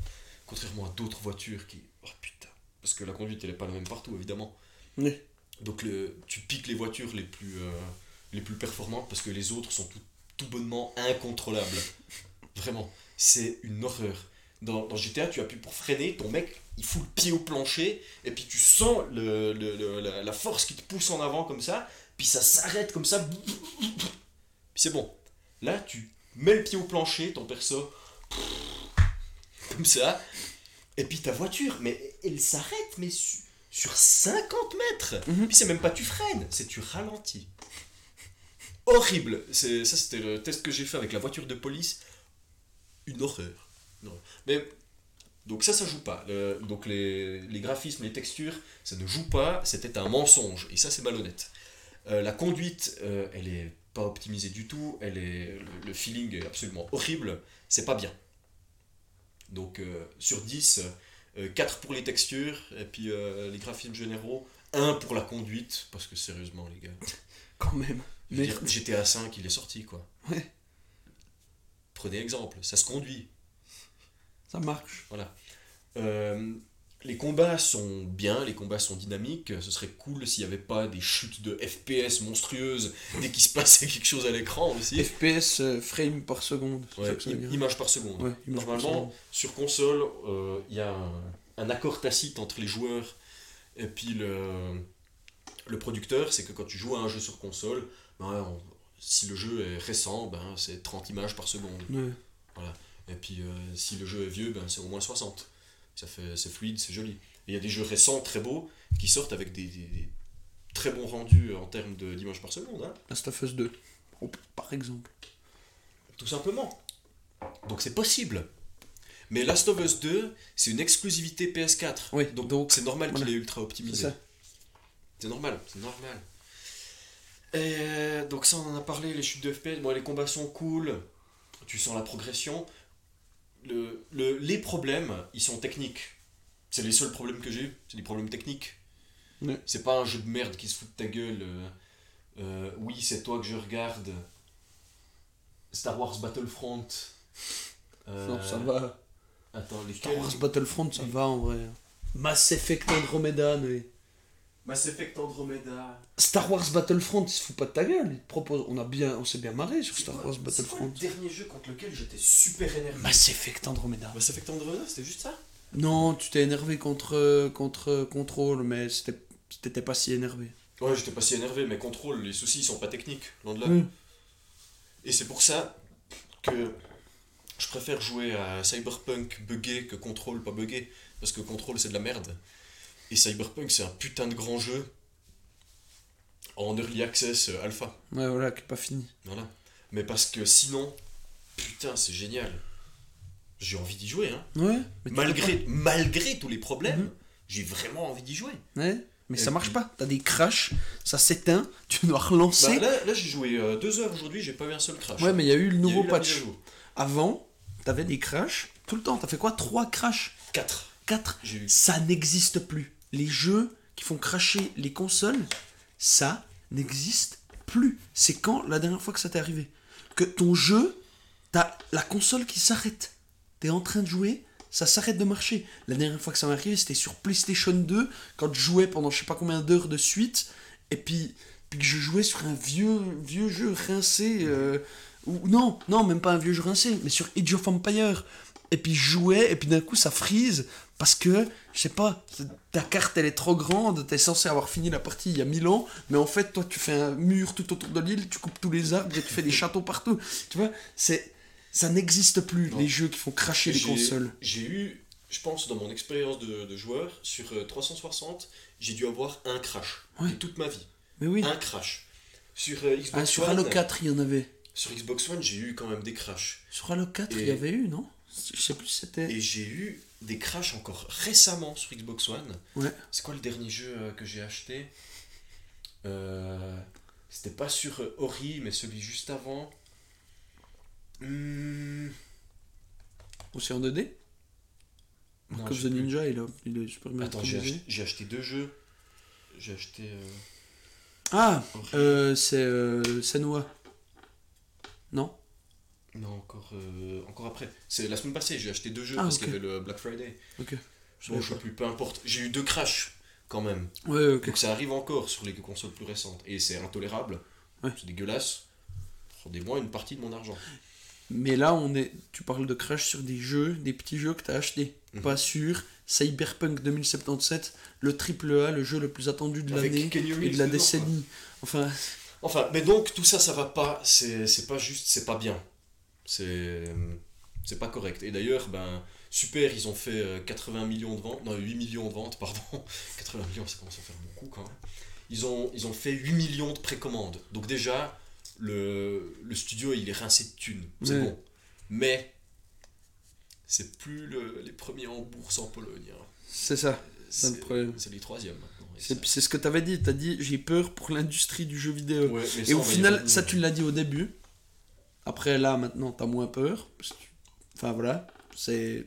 Contrairement à d'autres voitures qui... Oh putain. Parce que la conduite, elle est pas la même partout, évidemment. Oui. Donc le, tu piques les voitures les plus, euh, les plus performantes parce que les autres sont tout, tout bonnement incontrôlables. Vraiment, c'est une horreur. Dans, dans GTA, tu appuies pour freiner, ton mec, il fout le pied au plancher, et puis tu sens le, le- le- la, la force qui te pousse en avant comme ça, puis ça s'arrête comme ça. Puis c'est bon. Là, tu mets le pied au plancher, ton perso, comme ça, et puis ta voiture, mais elle s'arrête, mais su- sur 50 mètres. Mhm. Puis c'est même pas tu freines, c'est tu ralentis. Horrible. C'est ça, c'était le test que j'ai fait avec la voiture de police. Une horreur. Horreur. Mais donc ça, ça joue pas. Le- donc les, les graphismes, les textures, ça ne joue pas. C'était un mensonge. Et ça, c'est malhonnête. Euh, la conduite, euh, elle est pas optimisée du tout. Elle est, le, feeling est absolument horrible. C'est pas bien. Donc euh, sur 10, euh, 4 pour les textures, et puis euh, les graphismes généraux, 1 pour la conduite, parce que sérieusement les gars, Quand même. Je veux dire, GTA 5 il est sorti quoi. Ouais. Prenez exemple, ça se conduit. ça marche. Voilà. Euh, les combats sont bien, les combats sont dynamiques. Ce serait cool s'il n'y avait pas des chutes de FPS monstrueuses dès qu'il se passait quelque chose à l'écran aussi. FPS euh, frame par seconde. Ouais, image par seconde. Ouais, image par Normalement, seconde. sur console, euh, il y a un, un accord tacite entre les joueurs et puis le, le producteur. C'est que quand tu joues à un jeu sur console, ben, on- si le jeu est récent, ben, c'est 30 images par seconde. Ouais. Et puis euh, si le jeu est vieux, ben, c'est au moins 60. Ça fait, c'est fluide, c'est joli. Il y a des jeux récents très beaux qui sortent avec des, des- des très bons rendus en termes de- d'images par seconde. hein. Last of Us 2. Oh, par exemple. Tout simplement. Donc c'est possible. Mais Last of Us 2, c'est une exclusivité PS4. Oui, donc donc, c'est normal qu'il voilà. est ultra C'est optimisé. ça. C'est normal, c'est normal. Et euh, donc ça on en a parlé, les chutes de FPS, bon, les combats sont cool, tu sens la progression. Le, le- les problèmes, ils sont techniques. C'est les seuls problèmes que j'ai eu, c'est des problèmes techniques. C'est pas un jeu de merde qui se fout de ta gueule. euh, euh, oui, c'est toi que je regarde. Star Wars Battlefront. Euh, Non, ça va. Attends, Star Wars Battlefront, ça va en vrai. Mass Effect Andromeda, mais. Mass Effect Andromeda. Star Wars Battlefront, il se fout pas de ta gueule. Il te propose... On, a bien... On s'est bien marré sur Star Wars C'est Battlefront. le dernier jeu contre lequel j'étais super énervé Mass Effect Andromeda. Mass Effect Andromeda, c'était juste ça Non, tu t'es énervé contre, contre Control, mais c'était- t'étais pas si énervé. Ouais, j'étais pas si énervé, mais contrôle, les soucis ils sont pas techniques, loin de là. Mm. Et c'est pour ça que je préfère jouer à Cyberpunk buggé que Control pas buggé. Parce que Control c'est de la merde. Et Cyberpunk c'est un putain de grand jeu en early access euh, alpha. Ouais, voilà, qui est pas fini. Voilà. Mais parce que sinon, putain, c'est génial. J'ai envie d'y jouer, hein. Ouais, Malgré, malgré tous les problèmes, Mhm. j'ai vraiment envie d'y jouer. Ouais, mais Et ça marche pas. T'as des crashs, ça s'éteint, tu dois relancer. Bah, là, là j'ai joué euh, deux heures aujourd'hui, j'ai pas eu un seul crash. ouais, mais il y a eu le nouveau eu patch. Avant, t'avais des crashs tout le temps. T'as fait quoi? Trois crashs? Quatre. Quatre? Ça n'existe plus. Les jeux qui font cracher les consoles, ça n'existe plus. C'est quand la dernière fois que ça t'est arrivé Que ton jeu, t'as la console qui s'arrête. T'es en train de jouer, ça s'arrête de marcher. La dernière fois que ça m'est arrivé, c'était sur PlayStation 2, quand je jouais pendant je sais pas combien d'heures de suite, et puis, puis que je jouais sur un vieux, vieux jeu rincé. euh, ou, non, non, même pas un vieux jeu rincé, mais sur Age of Empire. Et puis je jouais, et puis d'un coup ça freeze, parce que, je sais pas, ta carte elle est trop grande, t'es censé avoir fini la partie il y a 1000 ans, mais en fait toi tu fais un mur tout autour de l'île, tu coupes tous les arbres et tu fais des châteaux partout. Tu vois, c'est ça n'existe plus Non. les jeux qui font cracher les consoles. J'ai eu, je pense, dans mon expérience de, de joueur, sur euh, 360, j'ai dû avoir un crash. Ouais. De toute ma vie. Mais oui. Un crash. Sur euh, Xbox Ah, sur One. Halo 4 il y en avait. Sur Xbox One, j'ai eu quand même des crashs. Sur Halo 4 il y avait eu, non? Je sais plus si c'était. Et j'ai eu des crashs encore récemment sur Xbox One. Ouais. C'est quoi le dernier jeu euh, que j'ai acheté? Euh, C'était pas sur euh, Ori, mais celui juste avant. Hmm, Aussi en 2D Non, the. Ninja il, a, il est super bien Attends, j'ai acheté, acheté deux jeux. J'ai acheté. euh, Ah euh, C'est Senua. Non? Non, encore, euh, encore après. C'est la semaine passée, j'ai acheté deux jeux Ah, parce qu'il y avait le Black Friday. Ok. Bon, je sais plus, peu importe. J'ai eu deux crashs quand même. Ouais, ok. Donc ça arrive encore sur les consoles plus récentes. Et c'est intolérable. Ouais. C'est dégueulasse. Rendez-moi une partie de mon argent. Mais là, on est, tu parles de crash sur des jeux, des petits jeux que tu as achetés. Mhm. Pas sur Cyberpunk 2077, le triple A, le jeu le plus attendu de l'année et de la décennie. Enfin, Enfin, mais donc tout ça, ça va pas. C'est c'est pas juste, c'est pas bien. C'est c'est pas correct. Et d'ailleurs, ben super, ils ont fait euh, 80 millions de ventes, non 8 millions de ventes, pardon. 80 millions, ça commence à faire beaucoup quand même. Ils ont, ils ont fait 8 millions de précommandes. Donc déjà, le, le studio, il est rincé de thunes. C'est bon. Mais c'est plus le- les premiers en bourse en Pologne. hein. c'est ça. C'est le problème. c'est les troisièmes C'est ce que tu avais dit. Tu as dit j'ai peur pour l'industrie du jeu vidéo. Ouais, et au final, ça tu l'as dit au début. Après, là, maintenant, tu as moins peur. Enfin, voilà. C'est.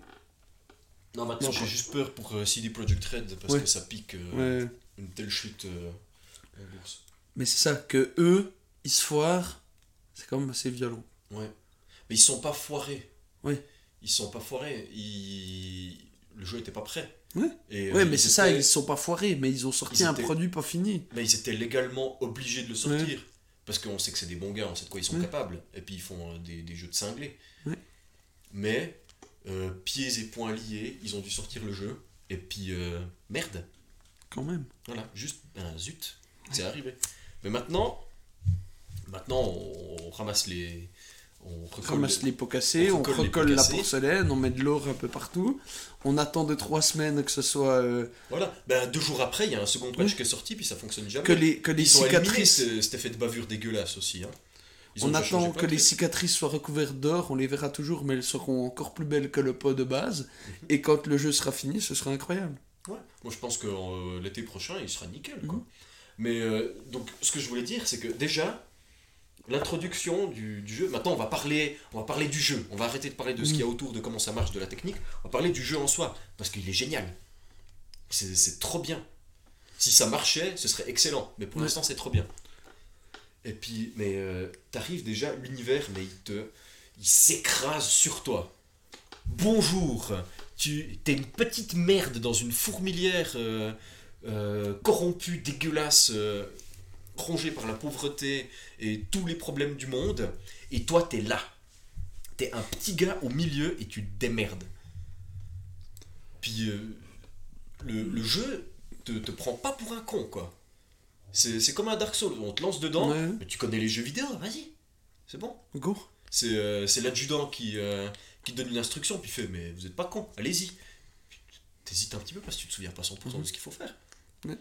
Non, maintenant j'ai juste peur pour euh, CD Projekt Red parce Ouais. que ça pique euh, Ouais. une telle chute euh, en bourse. Mais c'est ça, que eux, ils se foirent. C'est quand même assez violent. Ouais. Mais ils sont pas foirés. Ouais. Ils sont pas foirés. Ils... Le jeu était pas prêt. Ouais. Et, Ouais, euh, mais c'est ça, ils sont pas foirés, mais ils ont sorti Ils un étaient- produit pas fini. Mais ils étaient légalement obligés de le sortir. Parce qu'on sait que c'est des bons gars, on sait de quoi ils sont Ouais. capables. Et puis ils font euh, des, des jeux de cinglés. Ouais. Mais, euh, pieds et poings liés, ils ont dû sortir le jeu. Et puis, euh, merde. Quand même. Voilà, juste, ben zut, c'est arrivé. Mais maintenant, maintenant on, on ramasse les. On ramasse les- pots cassés, on recolle la cassés. porcelaine, on met de l'or un peu partout. On attend de trois semaines que ce soit. euh, Voilà, ben deux jours après, il y a un second patch qui est sorti, puis ça fonctionne jamais. que les, que les Ils ont éliminé cicatrices. ce- cet effet de bavure dégueulasse aussi. Hein. On attend que les cicatrices soient recouvertes d'or, on les verra toujours, mais elles seront encore plus belles que le pot de base. Mhm. Et quand le jeu sera fini, ce sera incroyable. Ouais. Moi je pense que euh, l'été prochain, il sera nickel. Quoi. Mhm. Mais euh, donc, ce que je voulais dire, c'est que déjà, l'introduction du, du jeu, maintenant on va, parler, on va parler du jeu. On va arrêter de parler de ce qu'il y a autour, de comment ça marche, de la technique. On va parler du jeu en soi, parce qu'il est génial. C'est trop bien. Si ça marchait, ce serait excellent. Mais pour Ouais. l'instant, c'est trop bien. Et puis, mais euh, t'arrives déjà, l'univers, mais il te. Il s'écrase sur toi. Bonjour Tu t'es une petite merde dans une fourmilière euh, euh, corrompu, dégueulasse, rongé par la pauvreté et tous les problèmes du monde. Et toi, t'es là. T'es un petit gars au milieu et tu te démerdes. Puis euh, le, le jeu te, te prend pas pour un con, quoi. C'est c'est comme un Dark Souls, on te lance dedans, Ouais. mais tu connais les jeux vidéo, vas-y, c'est bon. Go. C'est euh, c'est l'adjudant qui, euh, qui donne une instruction, puis il fait Mais vous êtes pas con, allez-y. T'hésites un petit peu parce que tu te souviens pas 100% de ce qu'il faut faire. Ouais.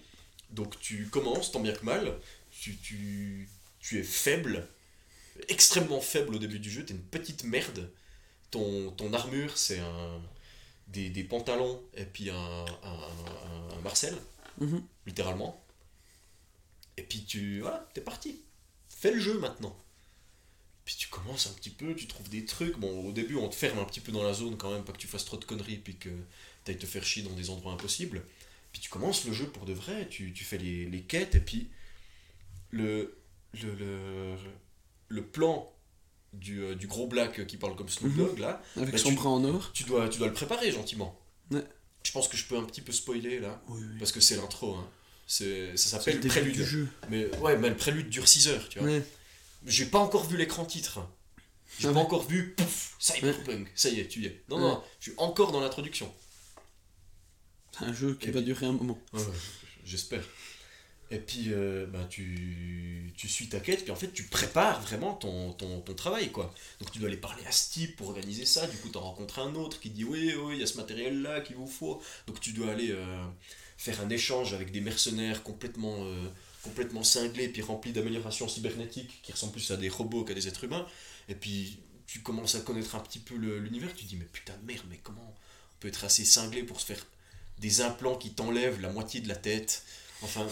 Donc tu commences, tant bien que mal, tu, tu, tu es faible, extrêmement faible au début du jeu, t'es une petite merde. Ton, ton armure, c'est un, des, des pantalons et puis un, un, un- Marcel, Mhm. littéralement. Et puis tu. Voilà, t'es parti. Fais le jeu maintenant. Puis tu commences un petit peu, tu trouves des trucs. Bon, au début, on te ferme un petit peu dans la zone quand même, pas que tu fasses trop de conneries, puis que t'ailles te faire chier dans des endroits impossibles. Puis tu commences le jeu pour de vrai, tu, tu fais les, les quêtes, et puis le, le, le, le plan du, euh, du gros black qui parle comme Snoop Mhm. Dogg, là, Avec Bah, son tu- bras en or. tu dois, tu dois le préparer gentiment. Ouais. Je pense que je peux un petit peu spoiler là, Oui, oui. parce que c'est l'intro. Hein. Ça s'appelle le Prélude. du jeu. Mais ouais, mais le prélude dure 6 heures, tu vois. Ouais. J'ai pas encore vu l'écran titre. J'ai Ah pas ouais. encore vu, pouf, Cyberpunk, ça y est, tu y es. Non, non, je suis encore dans l'introduction. C'est un jeu qui Et va durer un moment. J'espère. Et puis, euh, bah, tu, tu suis ta quête, puis en fait, tu prépares vraiment ton, ton, ton travail, quoi. Donc, tu dois aller parler à ce type pour organiser ça. Du coup, tu en rencontres un autre qui dit Oui, oui, il y a ce matériel-là qu'il vous faut. Donc, tu dois aller euh, faire un échange avec des mercenaires complètement, euh, complètement cinglés, puis remplis d'améliorations cybernétiques qui ressemblent plus à des robots qu'à des êtres humains. Et puis, tu commences à connaître un petit peu l'univers. Tu dis Mais putain de merde, mais comment on peut être assez cinglé pour se faire des implants qui t'enlèvent la moitié de la tête? Enfin,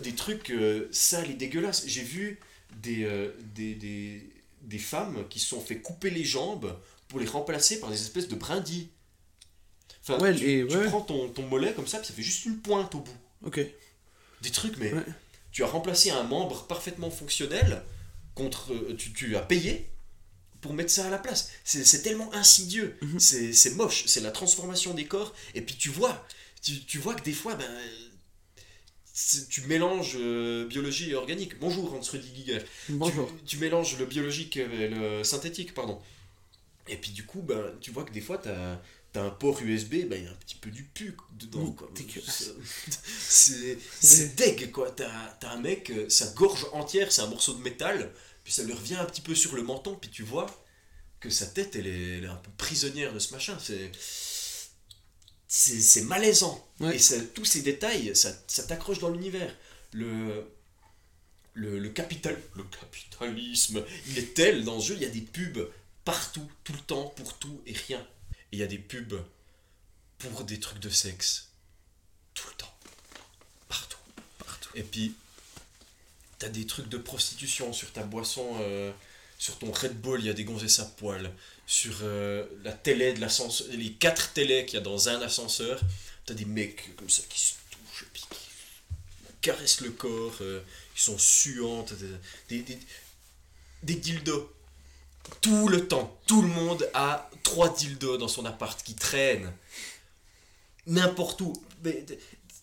des trucs euh, sales et dégueulasses. J'ai vu des, euh, des, des, des femmes qui se sont fait couper les jambes pour les remplacer par des espèces de brindilles. Enfin, Ouais, tu, les- tu ouais. prends ton, ton mollet comme ça, puis ça fait juste une pointe au bout. Ok. Des trucs, mais Ouais. tu as remplacé un membre parfaitement fonctionnel contre. euh, tu, tu as payé pour mettre ça à la place. C'est c'est tellement insidieux, Mhm. c'est c'est moche, c'est la transformation des corps. Et puis tu vois, tu, tu vois que des fois, ben, tu mélanges euh, biologie et organique. Bonjour Hans Rudy Giger. Bonjour. Tu, tu mélanges le biologique et le synthétique, pardon. Et puis du coup, ben, tu vois que des fois, tu as, un port USB, ben, il y a un petit peu du pu dedans. C'est deg, quoi. T'as as un mec, euh, sa gorge entière, c'est un morceau de métal, puis ça lui revient un petit peu sur le menton, puis tu vois que sa tête, elle est, elle est un peu prisonnière de ce machin. C'est... C'est c'est malaisant. Ouais. Et ça- tous ces détails, ça, ça t'accroche dans l'univers. Le, le, le, capital, le capitalisme, il est tel dans ce jeu, il y a des pubs partout, tout le temps, pour tout et rien. Et il y a des pubs pour des trucs de sexe. Tout le temps. Partout. Partout. Et puis, t'as des trucs de prostitution sur ta boisson, euh, sur ton Red Bull, il y a des gonzesses à poil. Sur euh, la télé de l'ascenseur, les quatre télés qu'il y a dans un ascenseur, t'as des mecs comme ça qui se touchent, puis qui caressent le corps, euh, qui sont suants, des, des, des, dildos. Tout le temps, tout le monde a trois dildos dans son appart qui traînent. N'importe où. Des,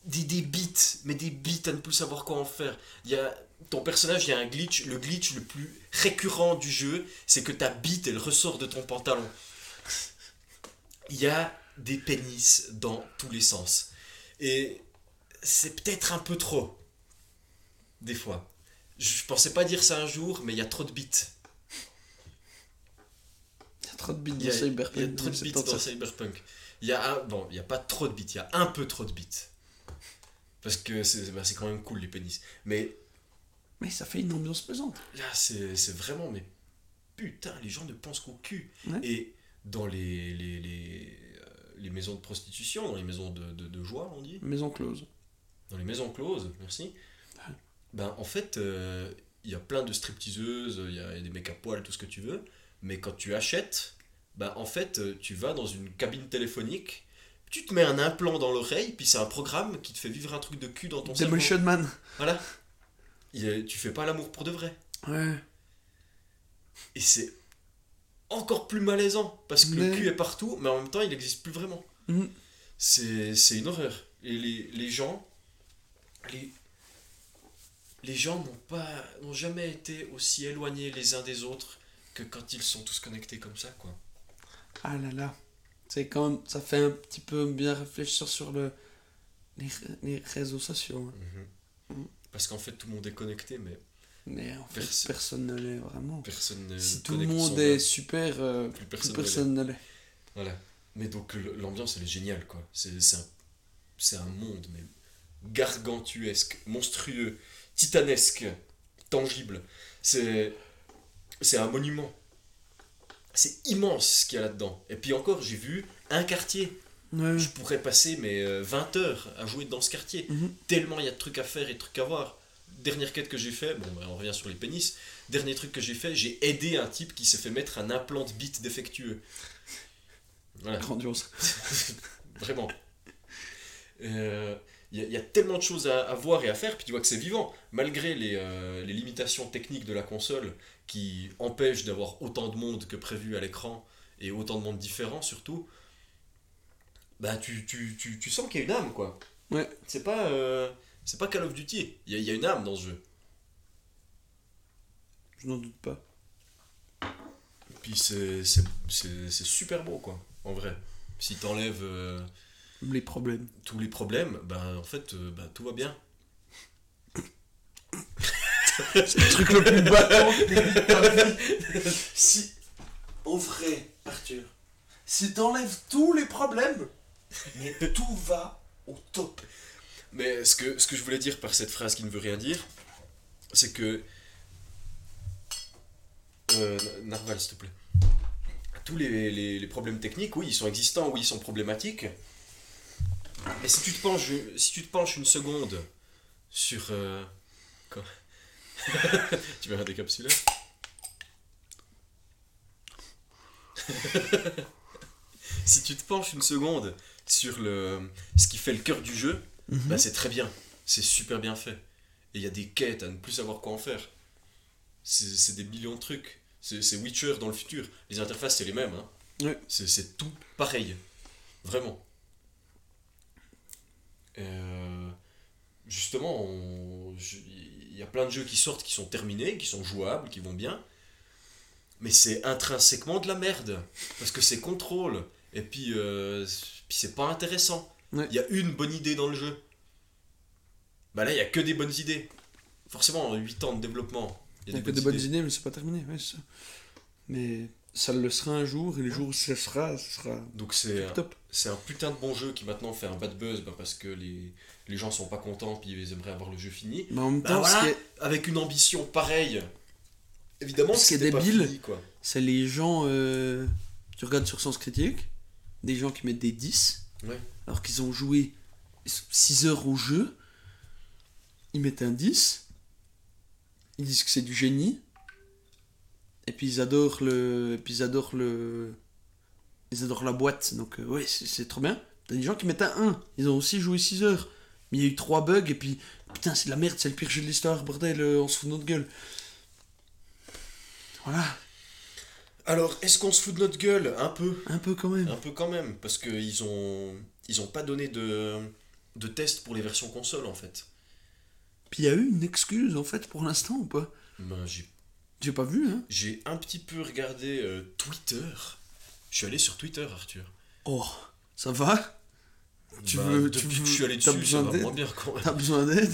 des beats, mais des beats à ne plus savoir quoi en faire. Ton personnage, il y a un glitch. Le glitch le plus récurrent du jeu, c'est que ta bite, elle ressort de ton pantalon. Il y a des pénis dans tous les sens. Et c'est peut-être un peu trop. Des fois. Je pensais pas dire ça un jour, mais il y a trop de bits. Il y a trop de bits Il dans y Cyberpunk. il y a trop de peut-être dans. Cyberpunk. Il y a un, bon, il n'y a pas trop de bits, il y a un peu trop de bits. Parce que c'est c'est quand même cool les pénis. Mais Mais ça fait une ambiance pesante. là, c'est vraiment, mais putain, les gens ne pensent qu'au cul. Ouais. Et dans les, les, les, euh, les maisons de prostitution, dans les maisons de, de, de joie, on dit, Maison close. dans les maisons closes, merci, ben en fait, euh, il y a plein de stripteaseuses, il y a des mecs à poil, tout ce que tu veux, mais quand tu achètes, ben en fait, euh, tu vas dans une cabine téléphonique, tu te mets un implant dans l'oreille, puis c'est un programme qui te fait vivre un truc de cul dans ton cerveau. Demolition Man. Voilà. Il tu fais pas l'amour pour de vrai. Ouais. Et c'est encore plus malaisant, parce que Mais- le cul est partout, mais en même temps, il n'existe plus vraiment. Mhm. C'est une horreur. Et les, les gens, les, les gens n'ont pas n'ont jamais été aussi éloignés les uns des autres que quand ils sont tous connectés comme ça quoi. Ah là là. C'est quand même, ça fait un petit peu bien réfléchir sur le, les, les réseaux sociaux. hein. Mm. Parce qu'en fait tout le monde est connecté mais Mais en fait, Perso- personne ne l'est vraiment. personne ne Si tout le monde est super, euh, Plus plus personne ne l'est. Voilà. Mais donc l'ambiance elle est géniale quoi. C'est un, un monde mais gargantuesque, monstrueux, titanesque, tangible. C'est c'est un monument. C'est immense ce qu'il y a là-dedans. Et puis encore, j'ai vu un quartier. Ouais. Je pourrais passer mais euh, 20 heures à jouer dans ce quartier. Mhm. Tellement il y a de trucs à faire et de trucs à voir. Dernière quête que j'ai fait, bon bah, on revient sur les pénis. Dernier truc que j'ai fait, j'ai aidé un type qui s'est fait mettre un implant de bite défectueux. Voilà. Grandiose. Vraiment. Euh, Il y, a- il y a tellement de choses à, à voir et à faire, puis tu vois que c'est vivant. Malgré les, euh, les limitations techniques de la console qui empêchent d'avoir autant de monde que prévu à l'écran et autant de monde différent surtout, bah tu, tu, tu, tu sens qu'il y a une âme quoi. Ouais. C'est pas, euh, c'est pas Call of Duty, il y a, il y a une âme dans ce jeu. Je n'en doute pas. Puis c'est c'est- c'est- c'est super beau quoi, en vrai. Si t'enlèves euh, Les problèmes. tous les problèmes, ben en fait euh, ben, tout va bien. C'est le truc le plus que vie. Si, au vrai, Arthur, si t'enlèves tous les problèmes, mais tout va au top. Mais ce que, ce que je voulais dire par cette phrase qui ne veut rien dire, c'est que. Euh, Narval, s'il te plaît. Tous les, les- problèmes techniques, oui, ils sont existants, oui, ils sont problématiques. Mais si tu te penches, si tu te penches une seconde sur. euh, quoi Tu un décapsuleur? Si tu te penches une seconde sur le, ce qui fait le cœur du jeu, bah, c'est très bien. C'est super bien fait. Et il y a des quêtes à ne plus savoir quoi en faire. C'est des millions de trucs. C'est Witcher dans le futur. Les interfaces, c'est les mêmes. Hein. C'est tout pareil. Vraiment. Euh, justement, il y a plein de jeux qui sortent qui sont terminés, qui sont jouables, qui vont bien. Mais c'est intrinsèquement de la merde. Parce que c'est contrôle. Et puis, euh, puis c'est pas intéressant. Il Ouais. y a une bonne idée dans le jeu. Bah là, il y a que des bonnes idées. Forcément, en 8 ans de développement. Il y a que des bonnes idées, mais c'est pas terminé. Ouais, c'est ça. Mais ça le sera un jour, et le jour où ça sera, ce sera Donc c'est un, top. c'est un putain de bon jeu qui maintenant fait un bad buzz bah, parce que les, les gens sont pas contents puis ils aimeraient avoir le jeu fini. Mais en même Bah temps, voilà. ce Avec une ambition pareille. Évidemment, Ce qui est débile, c'est les gens. euh, tu regardes sur Sens Critique, des gens qui mettent des 10, Ouais. alors qu'ils ont joué 6 heures au jeu, ils mettent un 10, ils disent que c'est du génie, et puis ils adorent le. Et puis ils adorent le. Ils adorent la boîte, donc euh, ouais, c'est c'est trop bien. T'as des gens qui mettent un 1, ils ont aussi joué 6 heures, mais il y a eu 3 bugs, et puis. Putain, c'est de la merde, c'est le pire jeu de l'histoire, bordel, euh, on se fout de notre gueule. Voilà, Alors, est-ce qu'on se fout de notre gueule Un peu? un peu quand même. Un peu quand même. Parce qu'ils ont, ils ont pas donné de, de test pour les versions console en fait. Puis il y a eu une excuse en fait pour l'instant ou pas? Ben, j'ai J'ai pas vu, hein J'ai un petit peu regardé euh, Twitter. Je suis allé sur Twitter, Arthur. Oh, ça va? Tu Bah, veux- depuis tu que veux- je suis allé dessus, ça besoin va moins bien quand même. T'as besoin d'aide?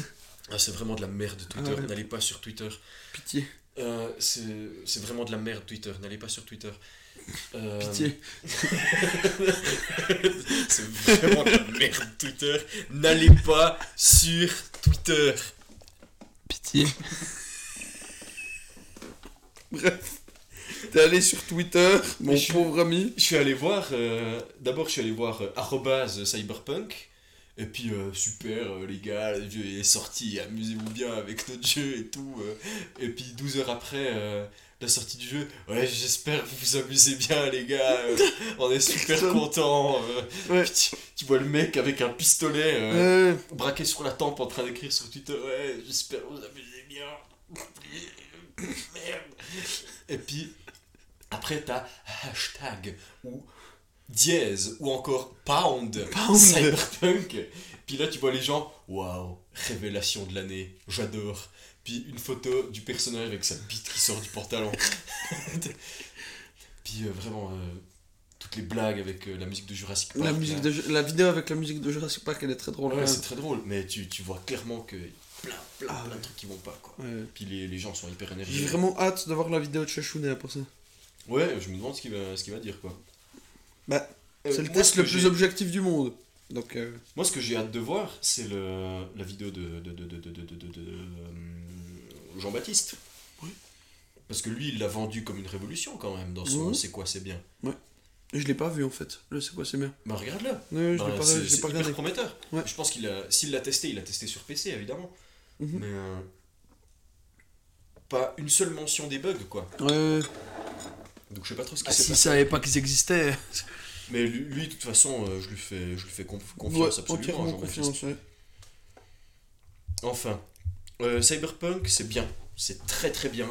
Ah, c'est vraiment de la merde Twitter. Ah ouais. N'allez pas sur Twitter. Pitié, Euh, c'est vraiment de la merde Twitter. N'allez pas sur Twitter. Euh, pitié. c'est vraiment de la merde Twitter. N'allez pas sur Twitter. Pitié. Bref. T'es allé sur Twitter, mon suis- pauvre ami. Je suis allé voir. euh, D'abord, je suis allé voir cyberpunk. Et puis, euh, super, euh, les gars, le jeu est sorti, amusez-vous bien avec notre jeu et tout. euh. Et puis, 12 heures après la sortie du jeu, ouais, j'espère que vous vous amusez bien, les gars. on est super contents. Ouais. Tu, tu vois le mec avec un pistolet braqué sur la tempe en train d'écrire sur Twitter, ouais, j'espère que vous vous amusez bien. Merde. Et puis, après, t'as hashtag où dièse ou encore pound, Pound. cyberpunk. Puis là, tu vois les gens, waouh, révélation de l'année, j'adore. Puis une photo du personnage avec sa bite qui sort du pantalon. Puis euh, vraiment, euh, toutes les blagues avec euh, la musique de Jurassic Park. La, là. musique de, la vidéo avec la musique de Jurassic Park, elle est très drôle. Ouais, c'est très drôle, mais tu, tu vois clairement que plein, plein, Ah plein de trucs qui vont pas, quoi. Ouais. Puis les, les gens sont hyper J'ai énergiques. vraiment hâte de voir la vidéo de Shashune pour ça. Ouais, je me demande ce qu'il va, ce qu'il va dire, quoi. Bah, Euh, c'est le test le plus objectif du monde. Donc, euh, Moi, ce que j'ai hâte de voir, c'est le, la vidéo de, de, de, de, de, de, de- de- de, euh, Jean-Baptiste. Parce que lui, il l'a vendu comme une révolution quand même dans son. C'est quoi, c'est bien. je l'ai pas vu en fait. Je sais quoi, c'est bien. Bah regarde-le. Ouais, je Bah, l'ai pas, c'est c'est pas hyper regardé. prometteur. Ouais. Je pense qu'il a, s'il l'a testé, il l'a testé sur PC évidemment. Mhm. Mais euh, pas une seule mention des bugs quoi. Ouais. Donc je sais pas trop ce qui Ah, s'est S'il savait pas qu'ils existaient. Mais lui, de toute façon, euh, je lui fais, je lui fais conf- confiance Ouais, absolument. Jean-Baptiste. confiance, ouais. Enfin, euh, Cyberpunk, c'est bien. C'est très très bien.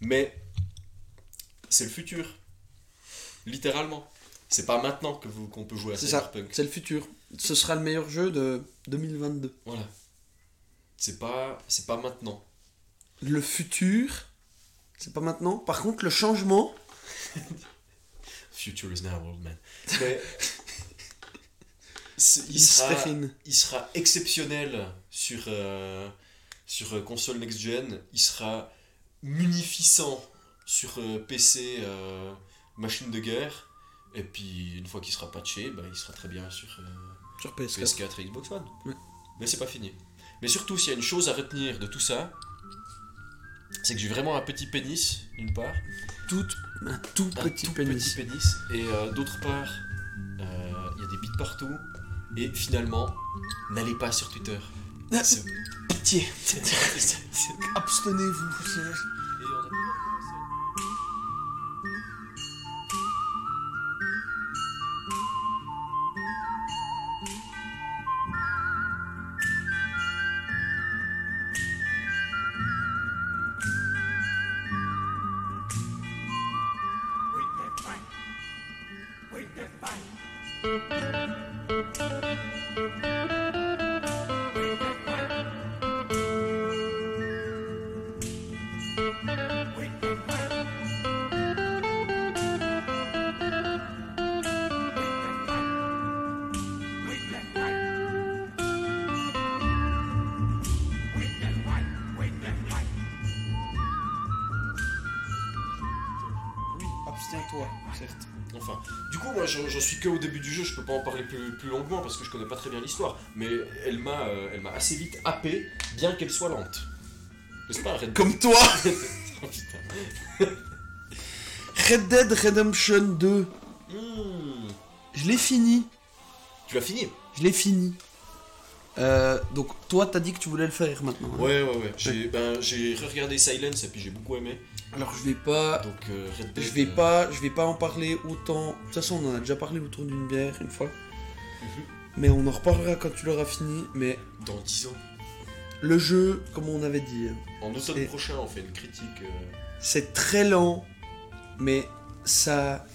Mais c'est le futur. Littéralement. C'est pas maintenant que vous qu'on peut jouer à Cyberpunk. c'est le futur. Ce sera le meilleur jeu de 2022. Voilà. C'est pas, c'est pas maintenant. Le futur, c'est pas maintenant. Par contre, le changement, Future is now, old man. Mais il, il se sera, termine. il sera exceptionnel sur, euh, sur euh, console next-gen. Il sera munificent sur euh, PC, euh, machine de guerre. Et puis, une fois qu'il sera patché, bah, il sera très bien sur Sur PS4. PS4 et Xbox One. Ouais. Mais c'est pas fini. Mais surtout, s'il y a une chose à retenir de tout ça, c'est que j'ai vraiment un petit pénis, d'une part. Tout, un tout un petit tout pénis. petit pénis. Et euh, d'autre part, euh, il y a des bits partout. Et finalement, n'allez pas sur Twitter. Ah, Pitié. Abstenez-vous. Peux pas en parler plus, plus longuement parce que je connais pas très bien l'histoire. Mais elle m'a, euh, elle m'a assez vite happé, bien qu'elle soit lente. N'est-ce pas, Red Dead? Comme toi Oh. Red Dead Redemption 2. Hmm. Je l'ai fini. Tu l'as fini? Je l'ai fini. Euh, donc toi t'as dit que tu voulais le faire maintenant. hein? Ouais, ouais, ouais. J'ai ben, j'ai regardé Silence et puis j'ai beaucoup aimé. Alors je vais pas, Donc, euh, Red Dead. je vais euh, pas, je vais pas en parler autant. De toute façon on en a déjà parlé autour d'une bière une fois. mhm. Mais on en reparlera quand tu l'auras fini. Mais Dans 10 ans. le jeu, comme on avait dit, En automne prochain, on fait une critique. euh, c'est très lent, mais ça,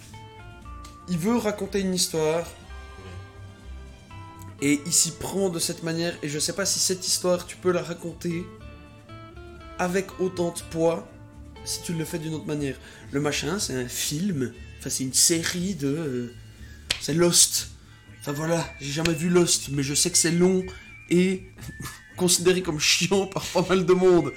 il veut raconter une histoire. Et il s'y prend de cette manière, et je sais pas si cette histoire tu peux la raconter avec autant de poids si tu le fais d'une autre manière. Le machin, c'est un film, enfin c'est une série de. euh, c'est Lost. Enfin voilà, j'ai jamais vu Lost, mais je sais que c'est long et considéré comme chiant par pas mal de monde.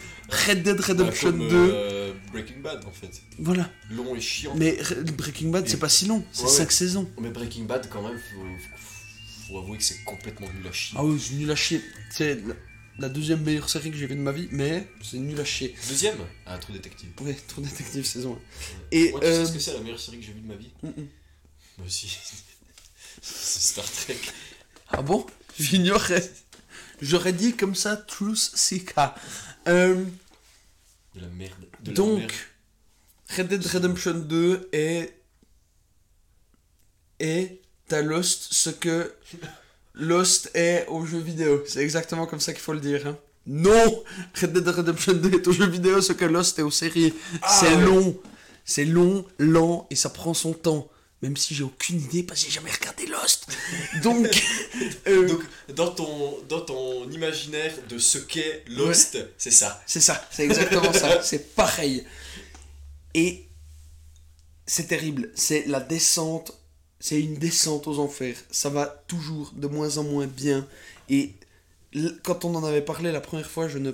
Red Dead Redemption comme, 2, euh, Breaking Bad en fait. voilà. Long et chiant. Mais Re- Breaking Bad, c'est pas si long, c'est Ouais, ouais. 5 saisons. Mais Breaking Bad, quand même, faut, faut avouer que c'est complètement nul à chier. Ah oui, c'est nul à chier. C'est la, la deuxième meilleure série que j'ai vue de ma vie, mais c'est nul à chier. Deuxième Ah, True Detective. Ouais, trop détective saison 1. Et Moi, tu euh, sais ce que c'est la meilleure série que j'ai vue de ma vie mm, mm. Moi aussi. c'est Star Trek. Ah bon? J'ignorais. J'aurais dit comme ça Truth Seeker. Euh, De la merde. De la donc, merde. Red Dead Redemption 2 est. est à Lost ce que Lost est au jeu vidéo. C'est exactement comme ça qu'il faut le dire. hein. Non Red Dead Redemption 2 est au jeu vidéo ce que Lost est aux séries. Ah, c'est ouais. long. C'est long, lent et ça prend son temps. même si j'ai aucune idée parce que j'ai jamais regardé Lost. Donc, euh, Donc, dans ton, dans ton imaginaire de ce qu'est Lost, c'est ça. c'est ça, c'est exactement ça, c'est pareil. Et c'est terrible, c'est la descente, c'est une descente aux enfers. Ça va toujours de moins en moins bien. Et quand on en avait parlé la première fois, je ne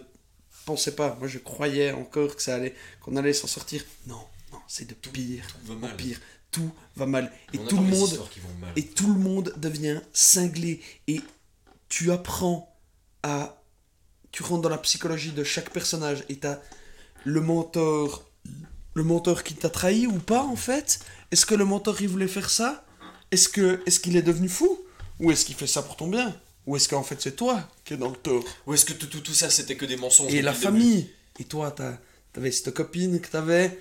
pensais pas, moi je croyais encore que ça allait, qu'on allait s'en sortir. Non, non, c'est de pire Tout va en mal. pire. Tout va mal. Et tout le monde et tout le monde devient cinglé et tu apprends à tu rentres dans la psychologie de chaque personnage et t'as le mentor le mentor qui t'a trahi ou pas en fait? Est-ce que le mentor il voulait faire ça? Est-ce que est-ce qu'il est devenu fou? Ou est-ce qu'il fait ça pour ton bien? Ou est-ce qu'en fait c'est toi qui es dans le tort? Ou est-ce que tout, tout, tout ça c'était que des mensonges et la début famille? Et toi t'avais cette copine que t'avais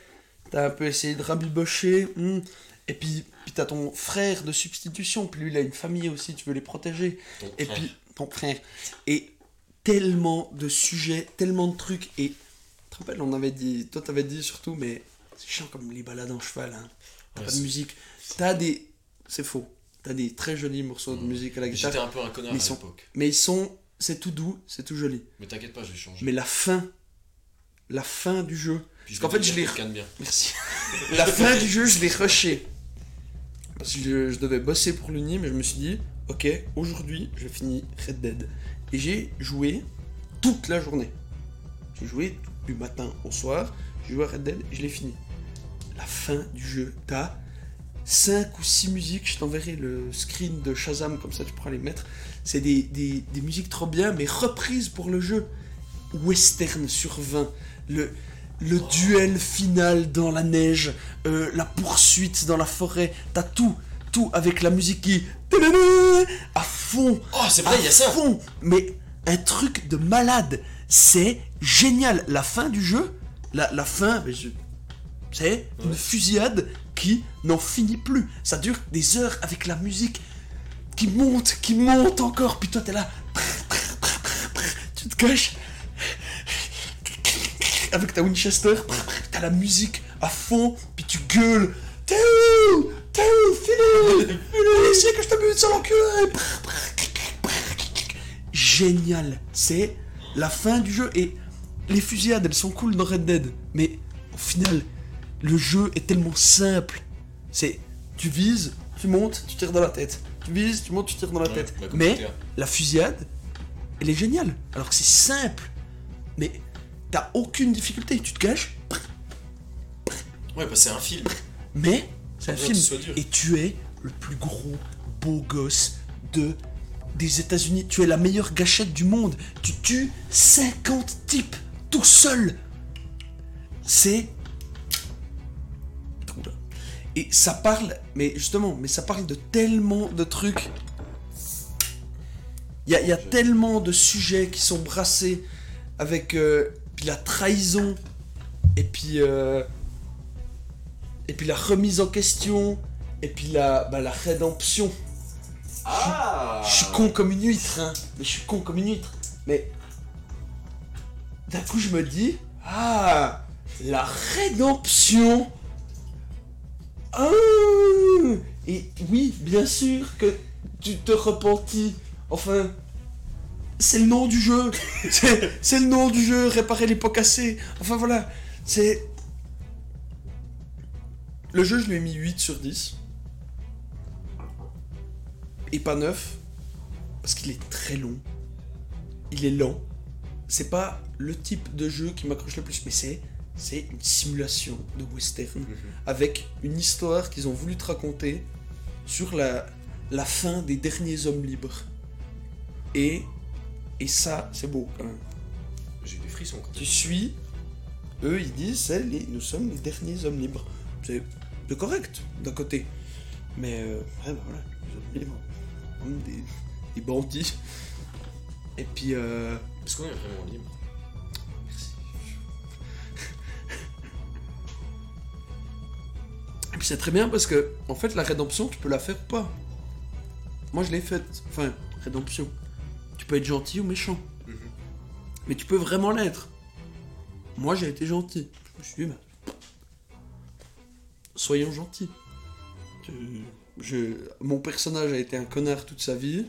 t'as un peu essayé de rabibocher hmm. et puis puis t'as ton frère de substitution puis lui il a une famille aussi tu veux les protéger. Ton et frère. puis ton frère. Et tellement de sujets tellement de trucs et tu te rappelles on avait dit toi t'avais dit surtout mais c'est chiant comme les balades en cheval hein. t'as Ouais, pas de musique. T'as des c'est faux t'as des très jolis morceaux de musique à la guitare J'étais un peu un connard Mais à sont- l'époque. mais ils sont c'est tout doux c'est tout joli Mais t'inquiète pas, je vais changer. mais la fin la fin du jeu Puis parce qu'en vais fait, je l'ai- bien. Merci. La fin du jeu, je l'ai rushé. Parce que je, je devais bosser pour l'Uni, mais je me suis dit, ok, aujourd'hui, je finis Red Dead. Et j'ai joué toute la journée. J'ai joué du matin au soir, j'ai joué à Red Dead et je l'ai fini. La fin du jeu, t'as 5 ou 6 musiques, je t'enverrai le screen de Shazam, comme ça tu pourras les mettre. C'est des, des- des musiques trop bien, mais reprises pour le jeu. Western sur 20. Le, le duel final dans la neige, euh, la poursuite dans la forêt, t'as tout, tout avec la musique qui... à fond Oh, c'est vrai, il y a ça à fond Mais un truc de malade. C'est génial. La fin du jeu, la, la fin, c'est une Ouais. fusillade qui n'en finit plus. Ça dure des heures avec la musique qui monte, qui monte encore. Puis toi, t'es là. Tu te caches. Avec ta Winchester, t'as la musique à fond, puis tu gueules. T'es où? T'es où? File ici que je te bute sur l'enculé Génial C'est la fin du jeu et les fusillades elles sont cool dans Red Dead, mais au final, le jeu est tellement simple. C'est tu vises, tu montes, tu tires dans la tête. Tu vises, tu montes, tu tires dans la Ouais, tête. bah, mais la fusillade, elle est géniale. Alors que c'est simple, mais t'as aucune difficulté. Tu te caches, Ouais, bah c'est un film. mais c'est un film. Et tu es le plus gros beau gosse de des États-Unis. Tu es la meilleure gâchette du monde. Tu tues 50 types tout seul. C'est. Et ça parle, mais justement, mais ça parle de tellement de trucs. Il y a, tellement de sujets qui sont brassés avec euh, la trahison et puis euh, et puis la remise en question et puis la bah, la rédemption. Ah Je suis con comme une huître, hein. Mais je suis con comme une huître. Mais d'un coup, je me dis, ah, la rédemption. Ah. Et oui, bien sûr que tu te repentis. Enfin, c'est le nom du jeu. C'est le nom du jeu. Réparer les pots cassés. Enfin voilà, c'est. Le jeu, je lui ai mis 8 sur 10 et pas neuf parce qu'il est très long. Il est lent. C'est pas le type de jeu qui m'accroche le plus, mais c'est c'est une simulation de western Mhm. avec une histoire qu'ils ont voulu te raconter sur la la fin des derniers hommes libres. Et et ça, c'est beau quand même. J'ai des frissons quand Tu même. suis, eux ils disent, les, nous sommes les derniers hommes libres. C'est correct d'un côté. Mais euh, ouais, bah voilà, les hommes libres, des, des bandits. Et puis, euh, Est-ce qu'on est vraiment libre? Et puis c'est très bien parce que, en fait, la rédemption, tu peux la faire ou pas. Moi je l'ai faite. Enfin, rédemption. Tu peux être gentil ou méchant. Mhm. Mais tu peux vraiment l'être. Moi, j'ai été gentil. Je me suis dit, bah, soyons gentils. Je, mon personnage a été un connard toute sa vie.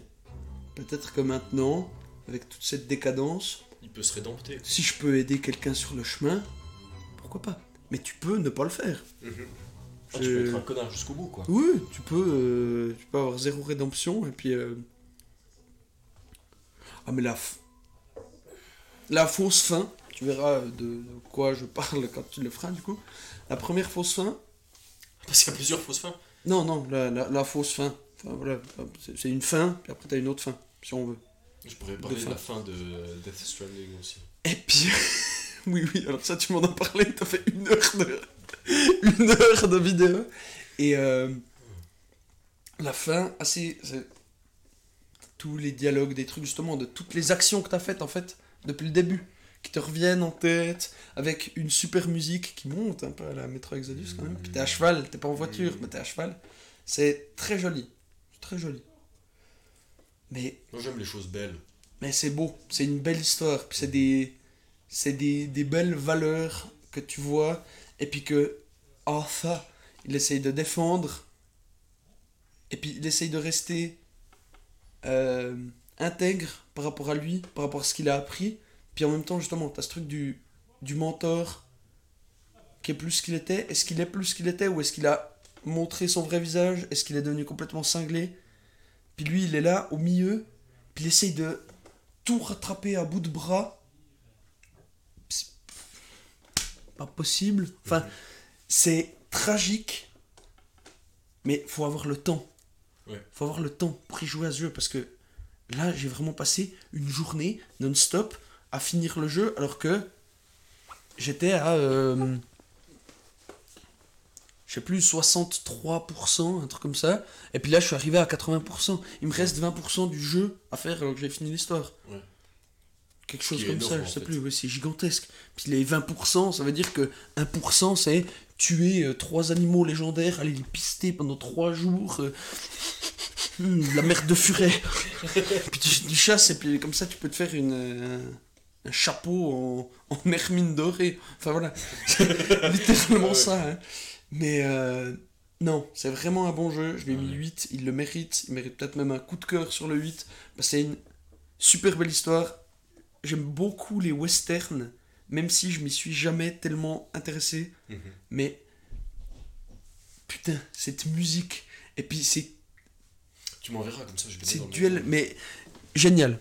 Peut-être que maintenant, avec toute cette décadence, Il peut se rédempter. si je peux aider quelqu'un sur le chemin, pourquoi pas? Mais tu peux ne pas le faire. Ah, tu peux être un connard jusqu'au bout, quoi. Oui, tu peux, euh, tu peux avoir zéro rédemption et puis. euh, Ah, mais la. f- La fausse fin, tu verras de, de quoi je parle quand tu le feras du coup. La première fausse fin, Parce qu'il y a plusieurs fausses fins. non, non, la, la, la fausse fin. Enfin voilà, c'est une fin, puis après t'as une autre fin, si on veut. Je pourrais parler de, fin. la fin de Death Stranding aussi. Et puis. oui, oui, alors ça, tu m'en as parlé, t'as fait une heure de. une heure de vidéo. Et euh, la fin, assez. c'est- Tous les dialogues, des trucs, justement, de toutes les actions que t'as faites, en fait, depuis le début, qui te reviennent en tête, avec une super musique qui monte un peu à la Metro Exodus quand même. Puis t'es à cheval, t'es pas en voiture, mais t'es à cheval. C'est très joli. Très joli. Mais Moi, j'aime les choses belles. mais c'est beau, c'est une belle histoire, puis c'est des, c'est des, des belles valeurs que tu vois, et puis que Arthur, il essaye de défendre, et puis il essaye de rester euh, intègre par rapport à lui, par rapport à ce qu'il a appris, puis en même temps, justement, tu as ce truc du, du mentor qui est plus ce qu'il était, est-ce qu'il est plus ce qu'il était, ou est-ce qu'il a montré son vrai visage, est-ce qu'il est devenu complètement cinglé, puis lui, il est là, au milieu, puis il essaye de tout rattraper à bout de bras. C'est pas possible. Enfin, c'est tragique. Mais faut avoir le temps. Ouais. Faut avoir le temps pour y jouer à ce jeu parce que là, j'ai vraiment passé une journée non-stop à finir le jeu alors que j'étais à euh, je sais plus 63%, un truc comme ça. Et puis là, je suis arrivé à 80%. Il me reste 20% du jeu à faire alors que j'ai fini l'histoire. Ouais. Quelque chose comme énorme, ça, je sais fait. plus. Ouais, c'est gigantesque. Puis les 20%, ça veut dire que 1%, c'est tuer euh, trois animaux légendaires, aller les pister pendant trois jours. euh, de la merde de furet. puis tu, tu chasses et puis comme ça, tu peux te faire une, euh, un chapeau en, en hermine dorée. Enfin voilà. Littéralement Ouais. ça. hein. Mais non, c'est vraiment un bon jeu. Je lui ai mis Ouais. 8. Il le mérite. Il mérite peut-être même un coup de cœur sur le 8. Parce que c'est une super belle histoire. J'aime beaucoup les westerns. Même si je m'y suis jamais tellement intéressé. Mhm. Mais putain, cette musique. Et puis c'est Tu m'enverras comme ça, je vais c'est le- duel, mais génial.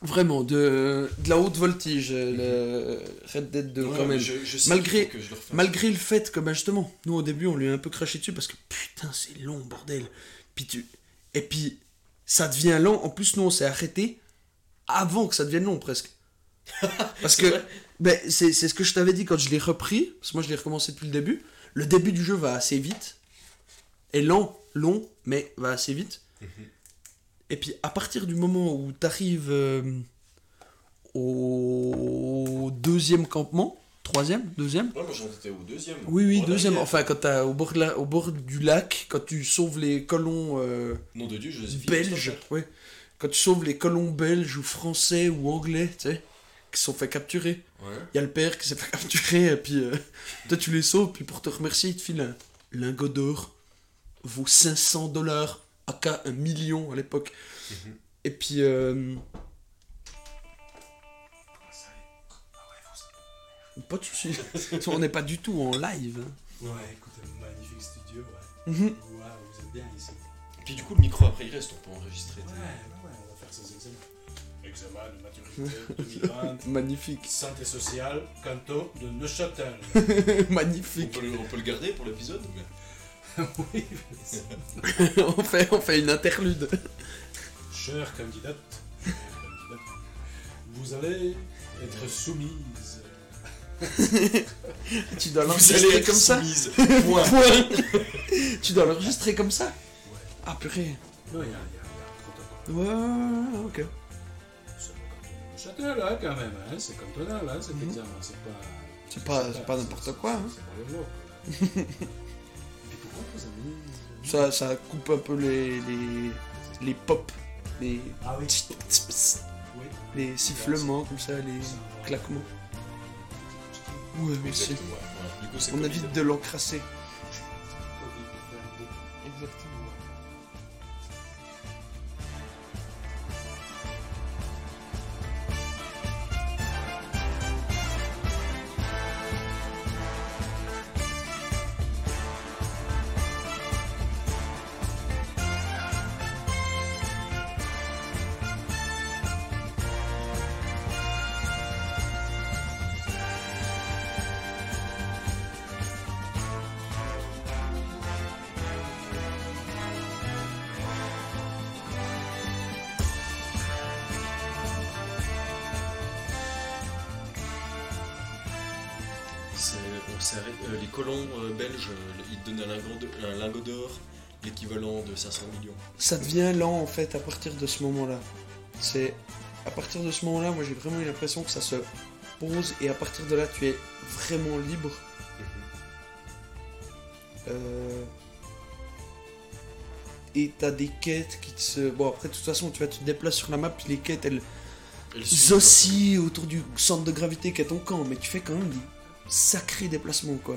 Vraiment, de, de la haute voltige, le Red Dead 2, Ouais, quand mais même. je- je sais Malgré- que je le. Malgré le fait que, bah, justement, nous au début on lui a un peu craché dessus parce que putain, c'est long, bordel. Puis tu... Et puis, ça devient lent. En plus, nous on s'est arrêté avant que ça devienne long presque. Parce que ben, c'est ce que je t'avais dit quand je l'ai repris, parce que moi je l'ai recommencé depuis le début. Le début du jeu va assez vite, est lent, long, mais va assez vite. Mhm. Et puis à partir du moment où tu arrives au deuxième campement, troisième, deuxième, Ouais, moi j'en étais au deuxième. oui, oui, deuxième. Enfin, quand t'as au bord, de la- au bord du lac, quand tu sauves les colons euh, Nom de Dieu, je les ai finis, belges, ouais. Quand tu sauves les colons belges ou français ou anglais, tu sais, qui se sont fait capturer. Ouais. Il y a le père qui s'est fait capturer, et puis euh, toi tu les sauves, puis pour te remercier, il te file un lingot d'or, vaut 500 dollars, aka un million à l'époque. Mhm. Et puis. euh, Pas de soucis. On n'est pas du tout en live. hein. Ouais, écoute, un magnifique studio, ouais. Waouh, vous êtes bien ici. Puis du coup, le micro après il reste, on peut enregistrer. Ouais, ouais, on va faire ces examens. Examen de maturité 2020, Magnifique. santé sociale, canton de Neuchâtel. On Magnifique. peut, le, on peut le garder pour l'épisode mais- oui, on, fait, on fait une interlude. chère candidate, vous allez être soumise. Tu dois l'enregistrer comme ça. Point. Point. Tu dois l'enregistrer comme ça. Ah purée. Non, il y a, un protocole. Ouais, ok. C'est de Neuchâtel, hein, quand même, hein, c'est cantonal, hein, cet Mhm. examen, c'est pas... C'est pas, c'est pas n'importe quoi. hein. C'est pas le lot. Puis pourquoi vous avez... Ça, ça coupe un peu les, les, les pop, les, Ah oui, oui. les sifflements comme ça, les claquements. Ouais, coup, c'est On évite de l'encrasser. Ça devient lent en fait à partir de ce moment-là. C'est à partir de ce moment-là, moi j'ai vraiment eu l'impression que ça se pose et à partir de là tu es vraiment libre. Euh, Et t'as des quêtes qui te se... Bon après de toute façon tu vas te déplaces sur la map puis les quêtes elles Et le sud, oscillent autour du centre de gravité qui est ton camp mais tu fais quand même des sacrés déplacements quoi.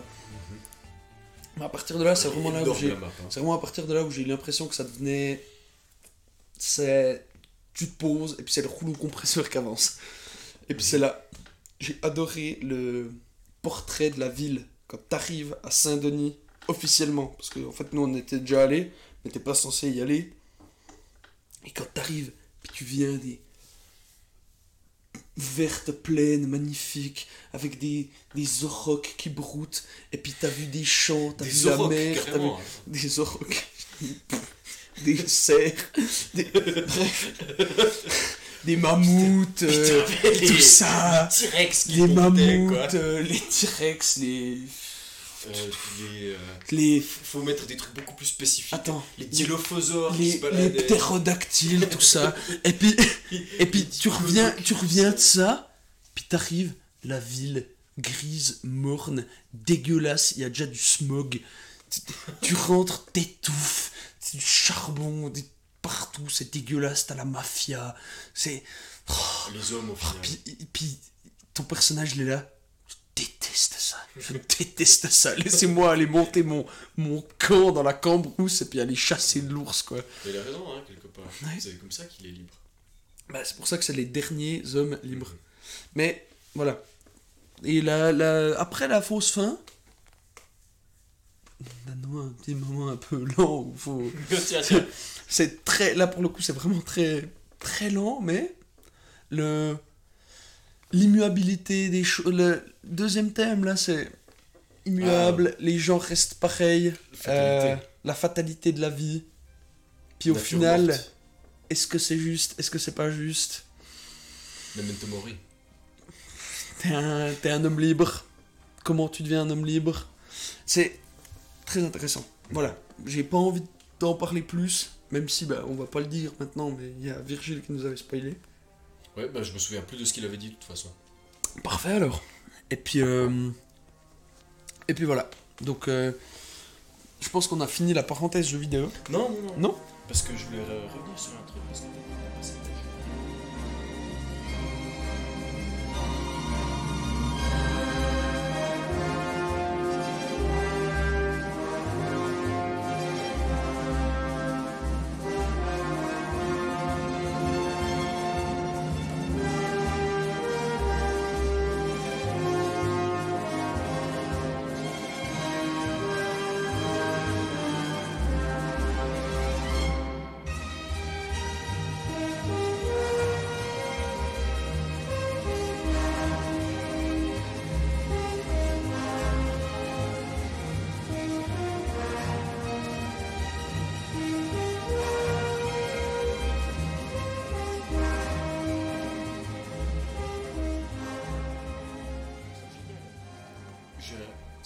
Mais à partir de là c'est vraiment là où j'ai... C'est vraiment à partir de là où j'ai eu l'impression que ça devenait. C'est. Tu te poses et puis c'est le rouleau compresseur qui avance. Et puis c'est là. J'ai adoré le portrait de la ville quand t'arrives à Saint-Denis officiellement. Parce qu'en en fait, nous on était déjà allés, mais t'es pas censé y aller. Et quand t'arrives, puis tu viens des vertes plaines magnifiques avec des, des aurochs qui broutent. Et puis t'as vu des champs t'as vu la mer t'as vu des aurochs, des cerfs, des, bref, des mammouths, euh, tout les- ça, T-Rex qui les montaient, quoi. mammouths, euh, les T-Rex, les, les, euh, les, faut mettre des trucs beaucoup plus spécifiques. attends, Les dilophosaures qui les, se les baladaient. ptérodactyles, tout ça, et puis, et puis tu reviens, tu reviens de ça, puis t'arrives, la ville grise, morne, dégueulasse, il y a déjà du smog. Tu, tu rentres, t'étouffes, c'est du charbon des- partout, c'est dégueulasse, t'as la mafia, c'est... Les hommes au Ah, final. puis, puis ton personnage, il est là. Je déteste ça. Je déteste ça. Laissez-moi aller monter mon, mon camp dans la cambrousse et puis aller chasser de l'ours, quoi. Mais il a raison, hein, quelque part. Ouais. C'est comme ça qu'il est libre. Bah, c'est pour ça que c'est les derniers hommes libres. Mais voilà. Et la, la- après la fausse fin, on a un petit moment un peu lent où faut. C'est très. Là pour le coup, c'est vraiment très très lent, mais le l'immuabilité des choses. Le deuxième thème là, c'est immuable. Les gens restent pareils. Fatalité. euh, la fatalité de la vie. Puis au final, est-ce que c'est juste Est-ce que c'est pas juste? Memento Mori. T'es un, t'es un homme libre. Comment tu deviens un homme libre? C'est très intéressant. Voilà. J'ai pas envie d'en parler plus, même si bah, on va pas le dire maintenant, mais il y a Virgile qui nous avait spoilé. Ouais, bah je me souviens plus de ce qu'il avait dit de toute façon. Parfait alors. Et puis, euh, et puis voilà. Donc, euh, je pense qu'on a fini la parenthèse jeux vidéo. Non, non, non. Non? Parce que je voulais re- revenir sur un truc. Parce que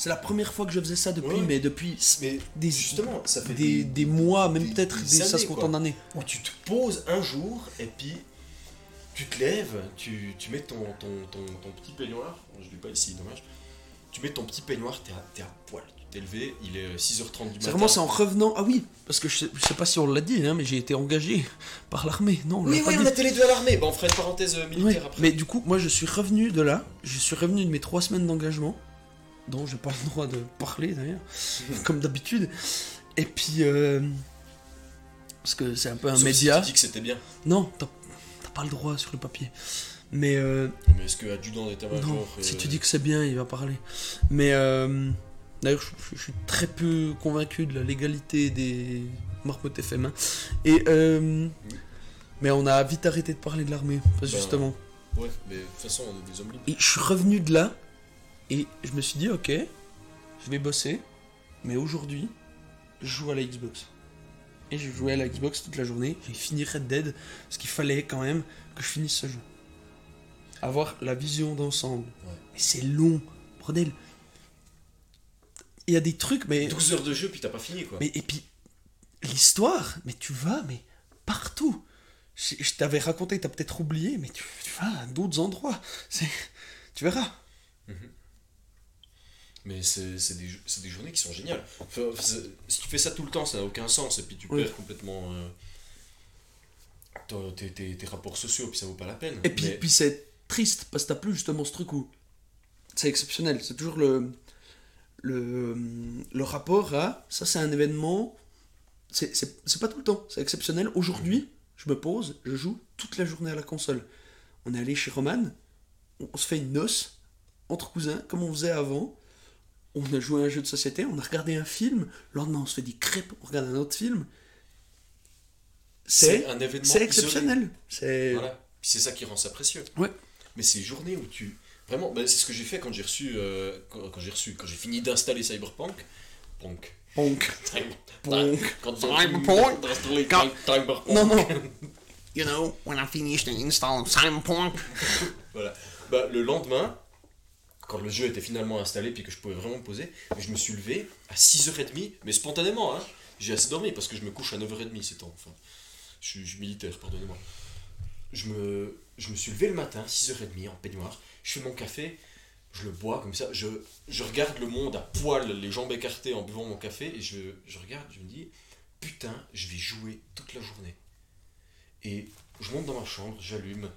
C'est la première fois que je faisais ça depuis, Ouais. mais depuis Mais des, justement, ça fait des, des mois, même peut-être, ça se compte en années. où tu te poses un jour et puis tu te lèves, tu, tu mets ton, ton, ton, ton petit peignoir, je l'ai pas ici, dommage, tu mets ton petit peignoir, t'es à, t'es à poil, tu t'es levé, il est 6h30 du matin. C'est vraiment c'est en revenant. Ah oui, parce que je sais, je sais pas si on l'a dit, hein, mais j'ai été engagé par l'armée. Non, Mais oui, on était les deux à l'armée, bah on ferait une parenthèse euh, Ouais, militaire après. Mais du coup, moi je suis revenu de là, je suis revenu de mes trois semaines d'engagement, dont j'ai pas le droit de parler d'ailleurs, comme d'habitude. Et puis, euh, parce que c'est un peu un Sauf si média. tu dis que c'était bien. Non, t'as pas le droit sur le papier. Mais euh, Mais est-ce que adjudant d'état-major. non, euh, si tu dis que c'est bien, il va parler. Mais euh, d'ailleurs, je, je suis très peu convaincu de la légalité des marmottes FM. hein. Et euh, mais on a vite arrêté de parler de l'armée, Ben, justement. Ouais, mais de toute façon, on est des hommes libres. Et je suis revenu de là et je me suis dit, ok, je vais bosser, mais aujourd'hui, je joue à la Xbox. Et j'ai joué à la Xbox toute la journée, j'ai fini Red Dead, parce qu'il fallait quand même que je finisse ce jeu. Avoir la vision d'ensemble. Ouais. Mais c'est long, bordel. Il y a des trucs, mais. 12 heures de jeu, puis t'as pas fini quoi. mais et puis, l'histoire, mais tu vas, mais partout. Je, je t'avais raconté, t'as peut-être oublié, mais tu, tu vas à d'autres endroits. C'est, tu verras. Mais c'est des, des journées qui sont géniales. Enfin, si tu fais ça tout le temps, ça n'a aucun sens. Et puis tu Oui. perds complètement euh, tes, tes- tes rapports sociaux, puis ça vaut pas la peine. Et puis, Mais- puis c'est triste parce que t'as plus justement ce truc où c'est exceptionnel. C'est toujours le, le, le rapport à ça, c'est un événement. C'est pas tout le temps, c'est exceptionnel. Aujourd'hui, je me pose, je joue toute la journée à la console. On est allé chez Roman, on, on se fait une noce entre cousins, comme on faisait avant. On a joué à un jeu de société, on a regardé un film. Le lendemain, on se fait des crêpes, on regarde un autre film. C'est un événement c'est exceptionnel. C'est Voilà. C'est ça qui rend ça précieux. Ouais. Mais ces journées où tu. Vraiment, ben, c'est ce que j'ai fait quand j'ai reçu. euh, quand, quand j'ai reçu. Quand j'ai fini d'installer Cyberpunk. Punk. Punk. Punk. Cyberpunk. Cyberpunk. Non, non. You know, when I finished the install of Cyberpunk, Voilà. Bah, le lendemain, quand le jeu était finalement installé puis que je pouvais vraiment me poser, je me suis levé à 6h30, mais spontanément, hein. J'ai assez dormi parce que je me couche à 9h30 ces temps. Enfin, je suis, militaire, pardonnez-moi. Je me, je me suis levé le matin, 6h30 en peignoir, je fais mon café, je le bois comme ça, je, je regarde le monde à poil, les jambes écartées en buvant mon café, et je, je regarde, je me dis, putain, je vais jouer toute la journée. Et je monte dans ma chambre, j'allume,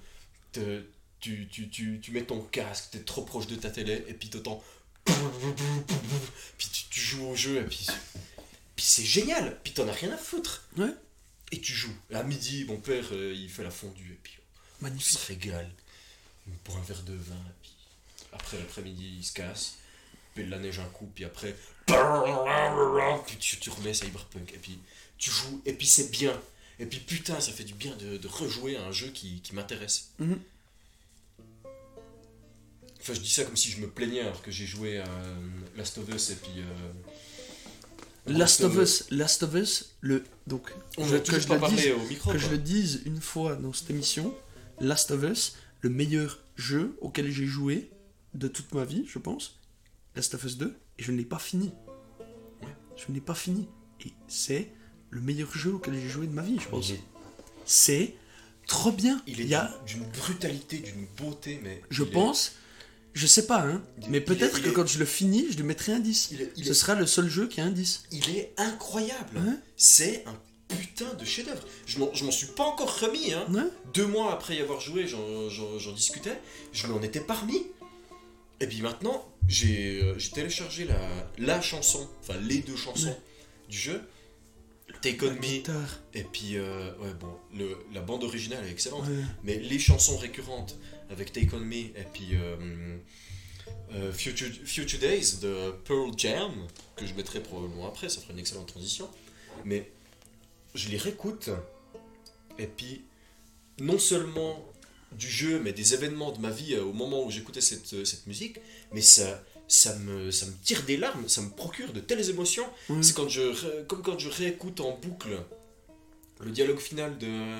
tu, tu, tu, tu mets ton casque, t'es trop proche de ta télé, et puis t'entends. Puis tu, tu joues au jeu, et puis. Puis c'est génial, puis t'en as rien à foutre. Ouais. Et tu joues. À midi, mon père, euh, il fait la fondue, et puis on Magnifique. se régale. Pour un verre de vin, et puis après l'après-midi, il se casse, pèle la neige un coup, puis après. Puis tu, tu remets Cyberpunk, et puis tu joues, et puis c'est bien. Et puis putain, ça fait du bien de, de rejouer à un jeu qui, qui m'intéresse. Mhm. Enfin, je dis ça comme si je me plaignais alors que j'ai joué à euh, Last of Us et puis. euh, Last of Us, Last of Us, le donc On je- que je pas le dise, au micro. que je le dise une fois dans cette émission, Last of Us, le meilleur jeu auquel j'ai joué de toute ma vie, je pense. Last of Us 2 et je ne l'ai pas fini. Ouais. Je ne l'ai pas fini et c'est le meilleur jeu auquel j'ai joué de ma vie, je pense. est, C'est trop bien. il est Il y a d'une brutalité, d'une beauté, mais. je il est- pense je sais pas hein, Il- mais peut-être que est- quand je le finis, je lui mettrai un 10. il est- il Ce est- sera le seul jeu qui a un 10. il est incroyable. Ouais. C'est un putain de chef-d'œuvre. Je m'en- suis pas encore remis. Hein. Ouais. Deux mois après y avoir joué, j'en- discutais. Je m'en étais pas remis. Et puis maintenant, j'ai euh, téléchargé la, la chanson, enfin les deux chansons Ouais. du jeu. Take on Me. Et puis, euh, ouais, bon, le, la bande originale est excellente. Mais les chansons récurrentes avec Take On Me et puis euh, euh, Future, Future Days de Pearl Jam, que je mettrai probablement après, ça fera une excellente transition. Mais je les réécoute et puis non seulement du jeu, mais des événements de ma vie euh, au moment où j'écoutais cette, cette musique, mais ça, ça, me, ça me tire des larmes, ça me procure de telles émotions. C'est quand je, comme quand je réécoute en boucle le dialogue final de,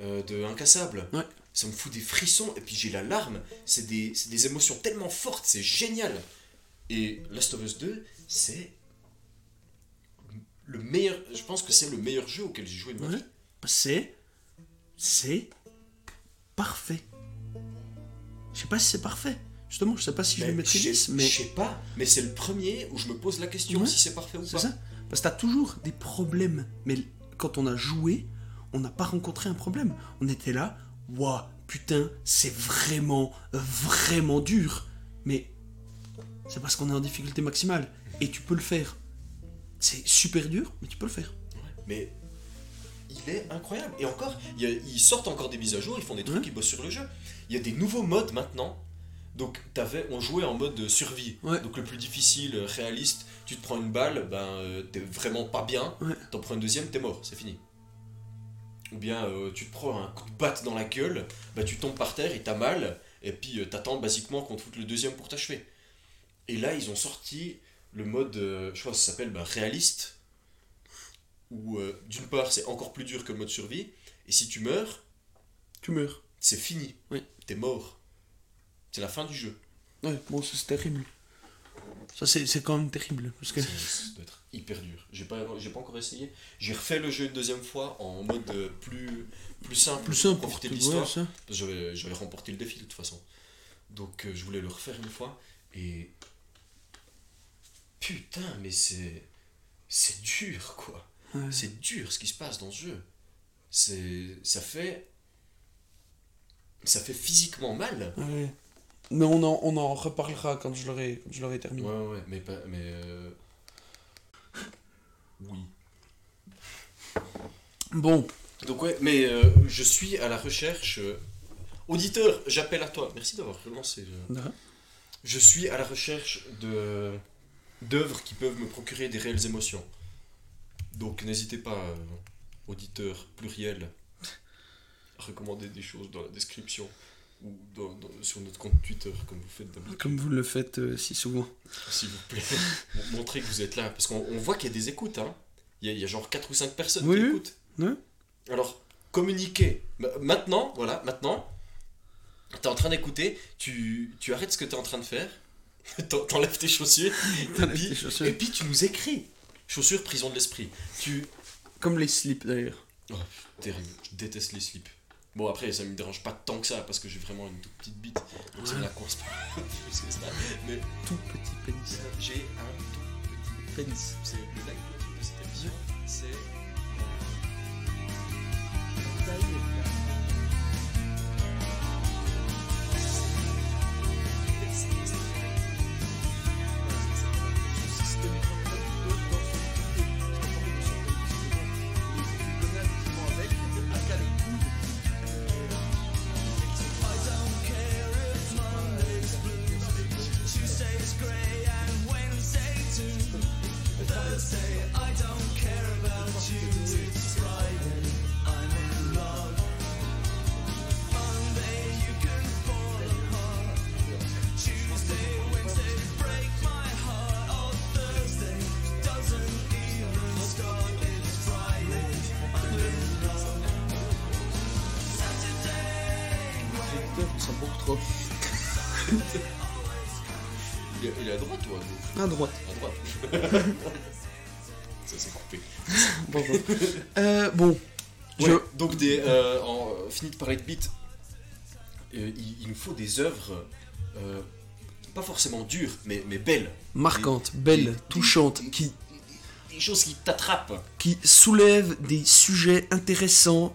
euh, de Incassable. Ouais. Ça me fout des frissons et puis j'ai la larme. C'est des, c'est des émotions tellement fortes, c'est génial. Et Last of Us 2, c'est le meilleur. Je pense que c'est le meilleur jeu auquel j'ai joué de ma Ouais. vie. C'est. C'est. Parfait. Je sais pas si c'est parfait. Justement, je sais pas si je Mais le je 10, sais- mais. je sais pas, mais c'est le premier où je me pose la question Ouais. si c'est parfait ou C'est pas. ça Parce que t'as toujours des problèmes. Mais quand on a joué, on n'a pas rencontré un problème. On était là, waouh, putain, c'est vraiment, vraiment dur. Mais c'est parce qu'on est en difficulté maximale. Et tu peux le faire. C'est super dur, mais tu peux le faire. Mais il est incroyable. Et encore, il a- ils sortent encore des mises à jour, ils font des trucs, Ouais. ils bossent sur le jeu. Il y a des nouveaux modes maintenant. Donc, t'avais, on jouait en mode survie. Ouais. Donc, le plus difficile, euh, réaliste, tu te prends une balle, ben, euh, t'es vraiment pas bien. Ouais. T'en prends une deuxième, t'es mort, c'est fini. Ou bien, euh, tu te prends un coup de batte dans la gueule, bah, tu tombes par terre et t'as mal. Et puis, euh, t'attends basiquement qu'on te foute le deuxième pour t'achever. Et là, ils ont sorti le mode, euh, je crois que ça s'appelle ben, réaliste où d'une part c'est encore plus dur que le mode survie, et si tu meurs, Tu meurs. c'est fini. Oui. T'es mort. C'est la fin du jeu. Ouais, bon, c'est terrible. Ça c'est quand même terrible. Parce que... Ça doit être hyper dur. J'ai pas, pas encore essayé. J'ai refait le jeu une deuxième fois en mode euh, plus, plus simple, Plus simple pour profiter de l'histoire. ouais, j'avais, j'avais remporté le défi de toute façon. Donc euh, je voulais le refaire une fois. Et. Putain, mais c'est. C'est dur quoi. Ouais. C'est dur ce qui se passe dans ce jeu. C'est. Ça fait. Ça fait physiquement mal. Ouais. Mais on en, on en reparlera quand je l'aurai quand je l'aurai terminé. Ouais, ouais, mais pas. Mais. euh, Oui. Bon, Donc, ouais, mais euh, je suis à la recherche. euh, Auditeur, j'appelle à toi. Merci d'avoir relancé. Je suis à la recherche de d'œuvres qui peuvent me procurer des réelles émotions. Donc n'hésitez pas, auditeurs pluriel, à recommander des choses dans la description ou dans- dans- sur notre compte Twitter comme vous faites d'habitude. comme vous le faites euh, si souvent. S'il vous plaît, Mon- montrez que vous êtes là. Parce qu'on on voit qu'il y a des écoutes. Hein. Il, y a, y a genre 4 ou 5 personnes Oui, qui oui. écoutent. Alors, communiquez. Ma- Maintenant, voilà, maintenant, t'es en train d'écouter, tu, tu arrêtes ce que t'es en train de faire, t'en- t'enlèves tes chaussures, et puis, tes chaussures. et puis tu nous écris. Chaussures, prison de l'esprit. Tu... Comme les slips d'ailleurs. Oh, terrible, je déteste les slips. Bon, après, ça me dérange pas tant que ça, parce que j'ai vraiment une toute petite bite, donc ça me la coince pas plus que ça. Mais Tout petit pénis. j'ai un tout petit Pénis. c'est le leitmotiv de cette émission, c'est il, nous faut des œuvres euh, pas forcément dures, mais, mais belles. Marquante, Des- belle, des- touchante, des- qui, Des choses qui t'attrapent. qui soulève des sujets intéressants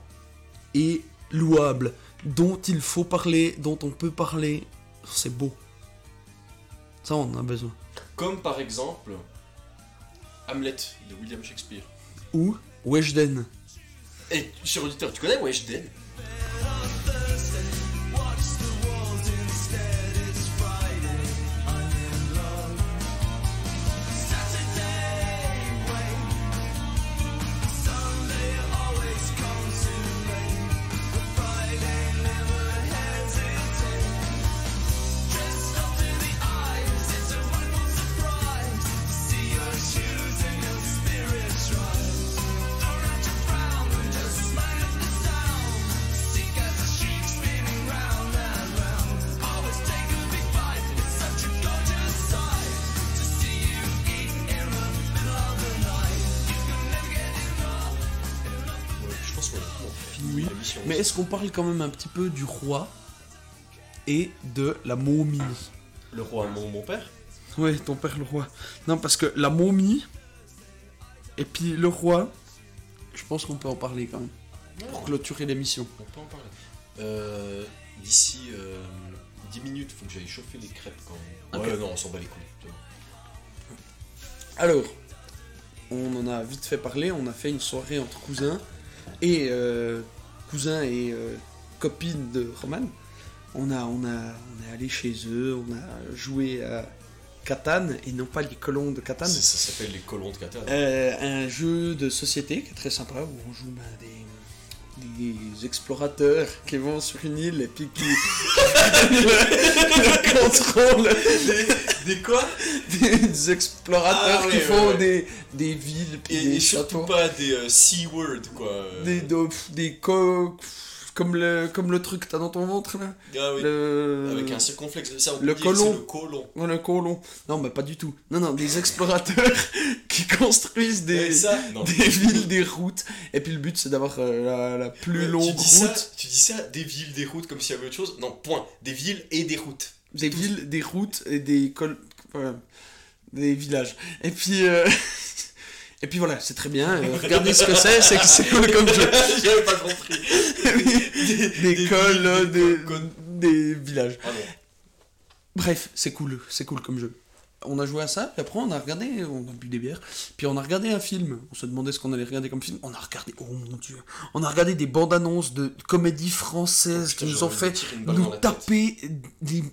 et louables, dont il faut parler, dont on peut parler. C'est beau. Ça, on en a besoin. Comme par exemple Hamlet de William Shakespeare. Ou Weshden. Et cher auditeur, tu connais Weshden? Oui. Mais est-ce qu'on parle quand même un petit peu du roi et de la momie? Le roi, mon, mon père? Ouais, ton père le roi. Non, parce que la momie et puis le roi, je pense qu'on peut en parler quand même. Pour clôturer l'émission. On peut en parler. Euh, D'ici euh, 10 minutes, faut que j'aille chauffer les crêpes quand même. Ouais, non, on s'en bat les couilles. Alors, on en a vite fait parler, on a fait une soirée entre cousins, et euh, cousins et euh, copines de Roman. On, a, on, a, on est allé chez eux, on a joué à Catan, et non pas les colons de Catan. Ça, ça s'appelle les colons de Qatar. Euh, un jeu de société qui est très sympa où on joue ben, des, des explorateurs qui vont sur une île et puis qui le, contrôle Des quoi? des explorateurs Ah, qui font ouais. Des, des villes puis Et, des et surtout châteaux. pas des euh, C-word, quoi. Des, de- des co- comme le, comme le truc que t'as dans ton ventre là. Ah oui. Le... Avec un circonflexe. Ça, on peut le colon. le colon. Ouais, le colon. Non, mais pas du tout. Non, non, des explorateurs qui construisent des, ça, non. des villes, des routes. Et puis le but, c'est d'avoir euh, la, la plus Ouais, longue tu dis route. Ça, tu dis ça, des villes, des routes, comme s'il y avait autre chose. Non, point. Des villes et des routes. Des villes, des routes et des col... voilà. des villages. Et puis, euh, et puis voilà, c'est très bien. euh, regardez ce que c'est, c'est que c'est cool comme jeu. J'avais pas compris. Des, des des cols, des villages. Ah. Bref, c'est cool, c'est cool comme jeu. On a joué à ça, puis après on a regardé, on a bu des bières, puis on a regardé un film. On se demandait ce qu'on allait regarder comme film. On a regardé, oh mon dieu, on a regardé des bandes annonces de comédies françaises qui nous ont fait nous taper des-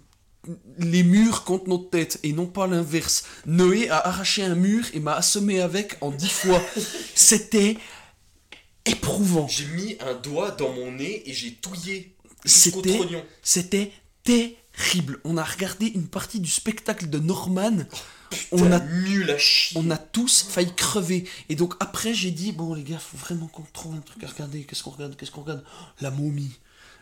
les murs contre notre tête et non pas l'inverse. Noé a arraché un mur et m'a assommé avec en dix fois. C'était éprouvant. J'ai mis un doigt dans mon nez et j'ai touillé C'était. C'était terrible. On a regardé une partie du spectacle de Norman. on, a, nul à chier. on a tous failli crever. Et donc après, j'ai dit bon les gars, faut vraiment qu'on trouve un truc à regarder. Qu'est-ce qu'on regarde? Qu'est-ce qu'on regarde? La momie.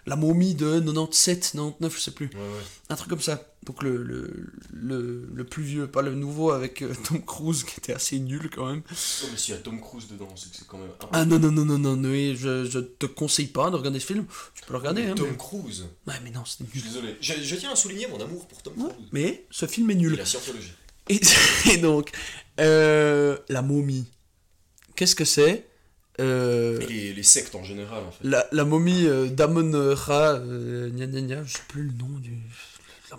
La momie de 97, 99, je sais plus. Ouais, ouais. Un truc comme ça. Donc le, le, le, le plus vieux, pas le nouveau avec euh, Tom Cruise qui était assez nul quand même. Oh, mais s'il y a Tom Cruise dedans, c'est que c'est quand même. Ah non, non, non, non, non, Noé, je, je te conseille pas de regarder ce film. Tu peux le regarder, hein. Tom mais- Cruise. Ouais, mais non, c'était Je suis nul. désolé. Je, je tiens à souligner mon amour pour Tom Ouais, Cruise. mais ce film est Et nul. la scientologie. Et, et donc, euh, la momie. Qu'est-ce que c'est? Euh, Et les, les sectes en général, en fait. la, la momie euh, d'Amon Ra, euh, gna gna gna, je sais plus le nom du.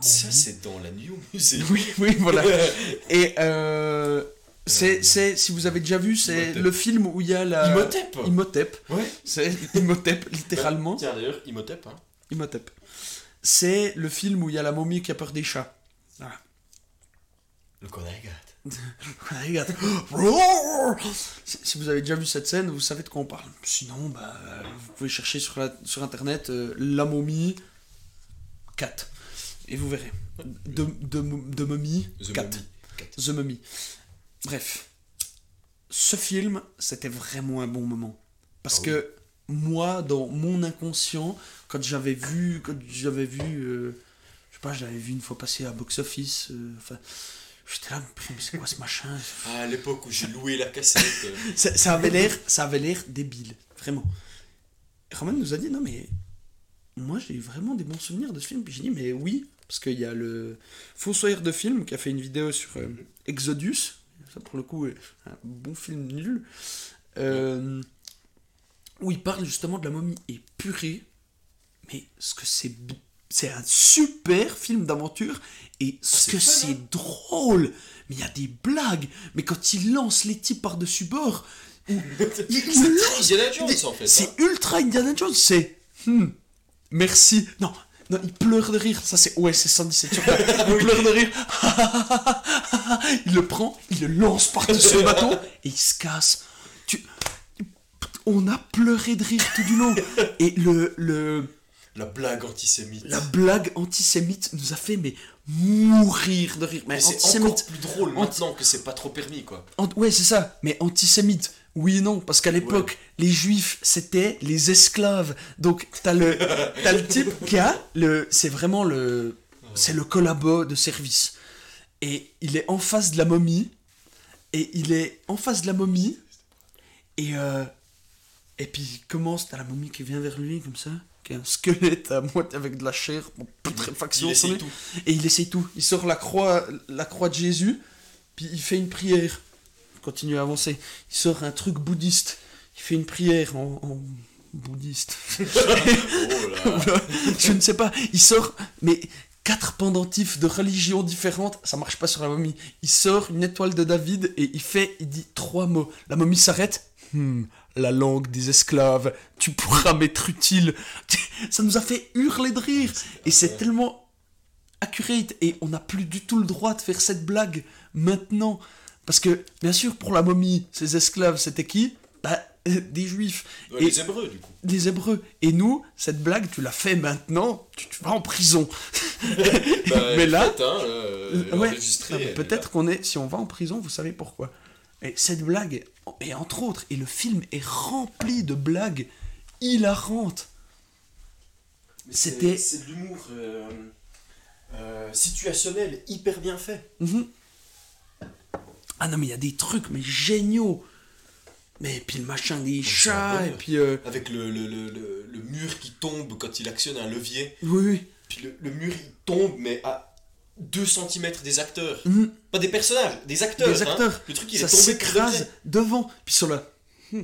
Ça, c'est dans la New Musée. Oui, oui, voilà. Et euh, c'est, c'est, si vous avez déjà vu, c'est Imhotep. le film où il y a la. Imhotep Imhotep. Ouais. C'est Imhotep, littéralement. Tiens, d'ailleurs, Imhotep, hein. Imhotep. C'est le film où il y a la momie qui a peur des chats. Voilà. Roar si si vous avez déjà vu cette scène, vous savez de quoi on parle. Sinon, bah, vous pouvez chercher sur, la- sur internet euh, La momie 4. Et vous verrez. De, de, de momie The 4. Mummy. Quatre. The Mummy. Bref. Ce film, c'était vraiment un bon moment. Parce Ah oui. que moi, dans mon inconscient, quand j'avais vu, quand j'avais vu, euh, je sais pas, je l'avais vu une fois passer à box office, euh, enfin, j'étais là, mais c'est quoi ce machin? Ah, à l'époque où j'ai loué la cassette. ça, ça avait l'air, ça avait l'air débile, vraiment. Roman nous a dit non mais moi j'ai eu vraiment des bons souvenirs de ce film. Puis j'ai dit mais oui parce qu'il y a le Fossoyeur de film qui a fait une vidéo sur euh, Exodus. Ça pour le coup est un bon film nul. euh, où il parle justement de la momie et purée. Mais ce que c'est c'est un super film d'aventure et ce c'est que c'est hein. drôle. Mais il y a des blagues. Mais quand il lance les types par-dessus bord, ou- il, il lance Indiana Jones, des- en fait. C'est hein. ultra Indiana Jones. C'est. hmm, merci. Non, non, il pleure de rire. Ça, c'est. Ouais, c'est 117 sur 20. Il pleure de rire. il le prend, il le lance par-dessus le bateau et il se casse. Tu. On a pleuré de rire tout du long. Et le. le La blague antisémite. la blague antisémite nous a fait mais mourir de rire. Mais, Mais c'est encore plus drôle maintenant que c'est pas trop permis, quoi. Ant- ouais, c'est ça. Mais antisémite, oui et non. Parce qu'à l'époque, les juifs, c'était les esclaves. Donc, t'as le, le type qui a le. C'est vraiment le. C'est le collabo de service. Et il est en face de la momie. Et il est en face de la momie. Et. euh, et puis il commence, t'as la momie qui vient vers lui, comme ça. Qui est un squelette à moitié avec de la chair, putréfaction. Il tout. Et il essaye tout. Il sort la croix, la croix de Jésus, puis il fait une prière. Il continue à avancer. Il sort un truc bouddhiste. Il fait une prière en, en bouddhiste. Oh là. Je ne sais pas. Il sort, mais quatre pendentifs de religions différentes. Ça marche pas sur la momie. Il sort une étoile de David et il fait, il dit trois mots. La momie s'arrête. Hmm, la langue des esclaves. Tu pourras m'être utile. Ça nous a fait hurler de rire. Et c'est tellement accurate et on n'a plus du tout le droit de faire cette blague maintenant. Parce que, bien sûr, pour la momie, ces esclaves, c'était qui? Bah, des juifs. Ouais, Et- Les Hébreux, du coup. des Hébreux. Et nous, cette blague, tu l'as fait maintenant, tu, tu vas en prison. Bah, Mais là- hein, euh, Ouais. Ah, Peut-être qu'on est, si on va en prison, vous savez pourquoi. Et cette blague, et entre autres, et le film est rempli de blagues hilarantes. C'était- c'est- de l'humour euh, euh, situationnel, hyper bien fait. Mhm. Ah non, mais il y a des trucs, mais géniaux. Mais puis le machin des chats, et puis. euh, Avec le, le, le, le, le mur qui tombe quand il actionne un levier. oui, oui. Puis le, le mur il tombe, mais à 2 cm des acteurs. Mhm. Pas des personnages, des acteurs. Des hein. acteurs. Le truc il ça s'écrase de devant, puis sur la. Hmm.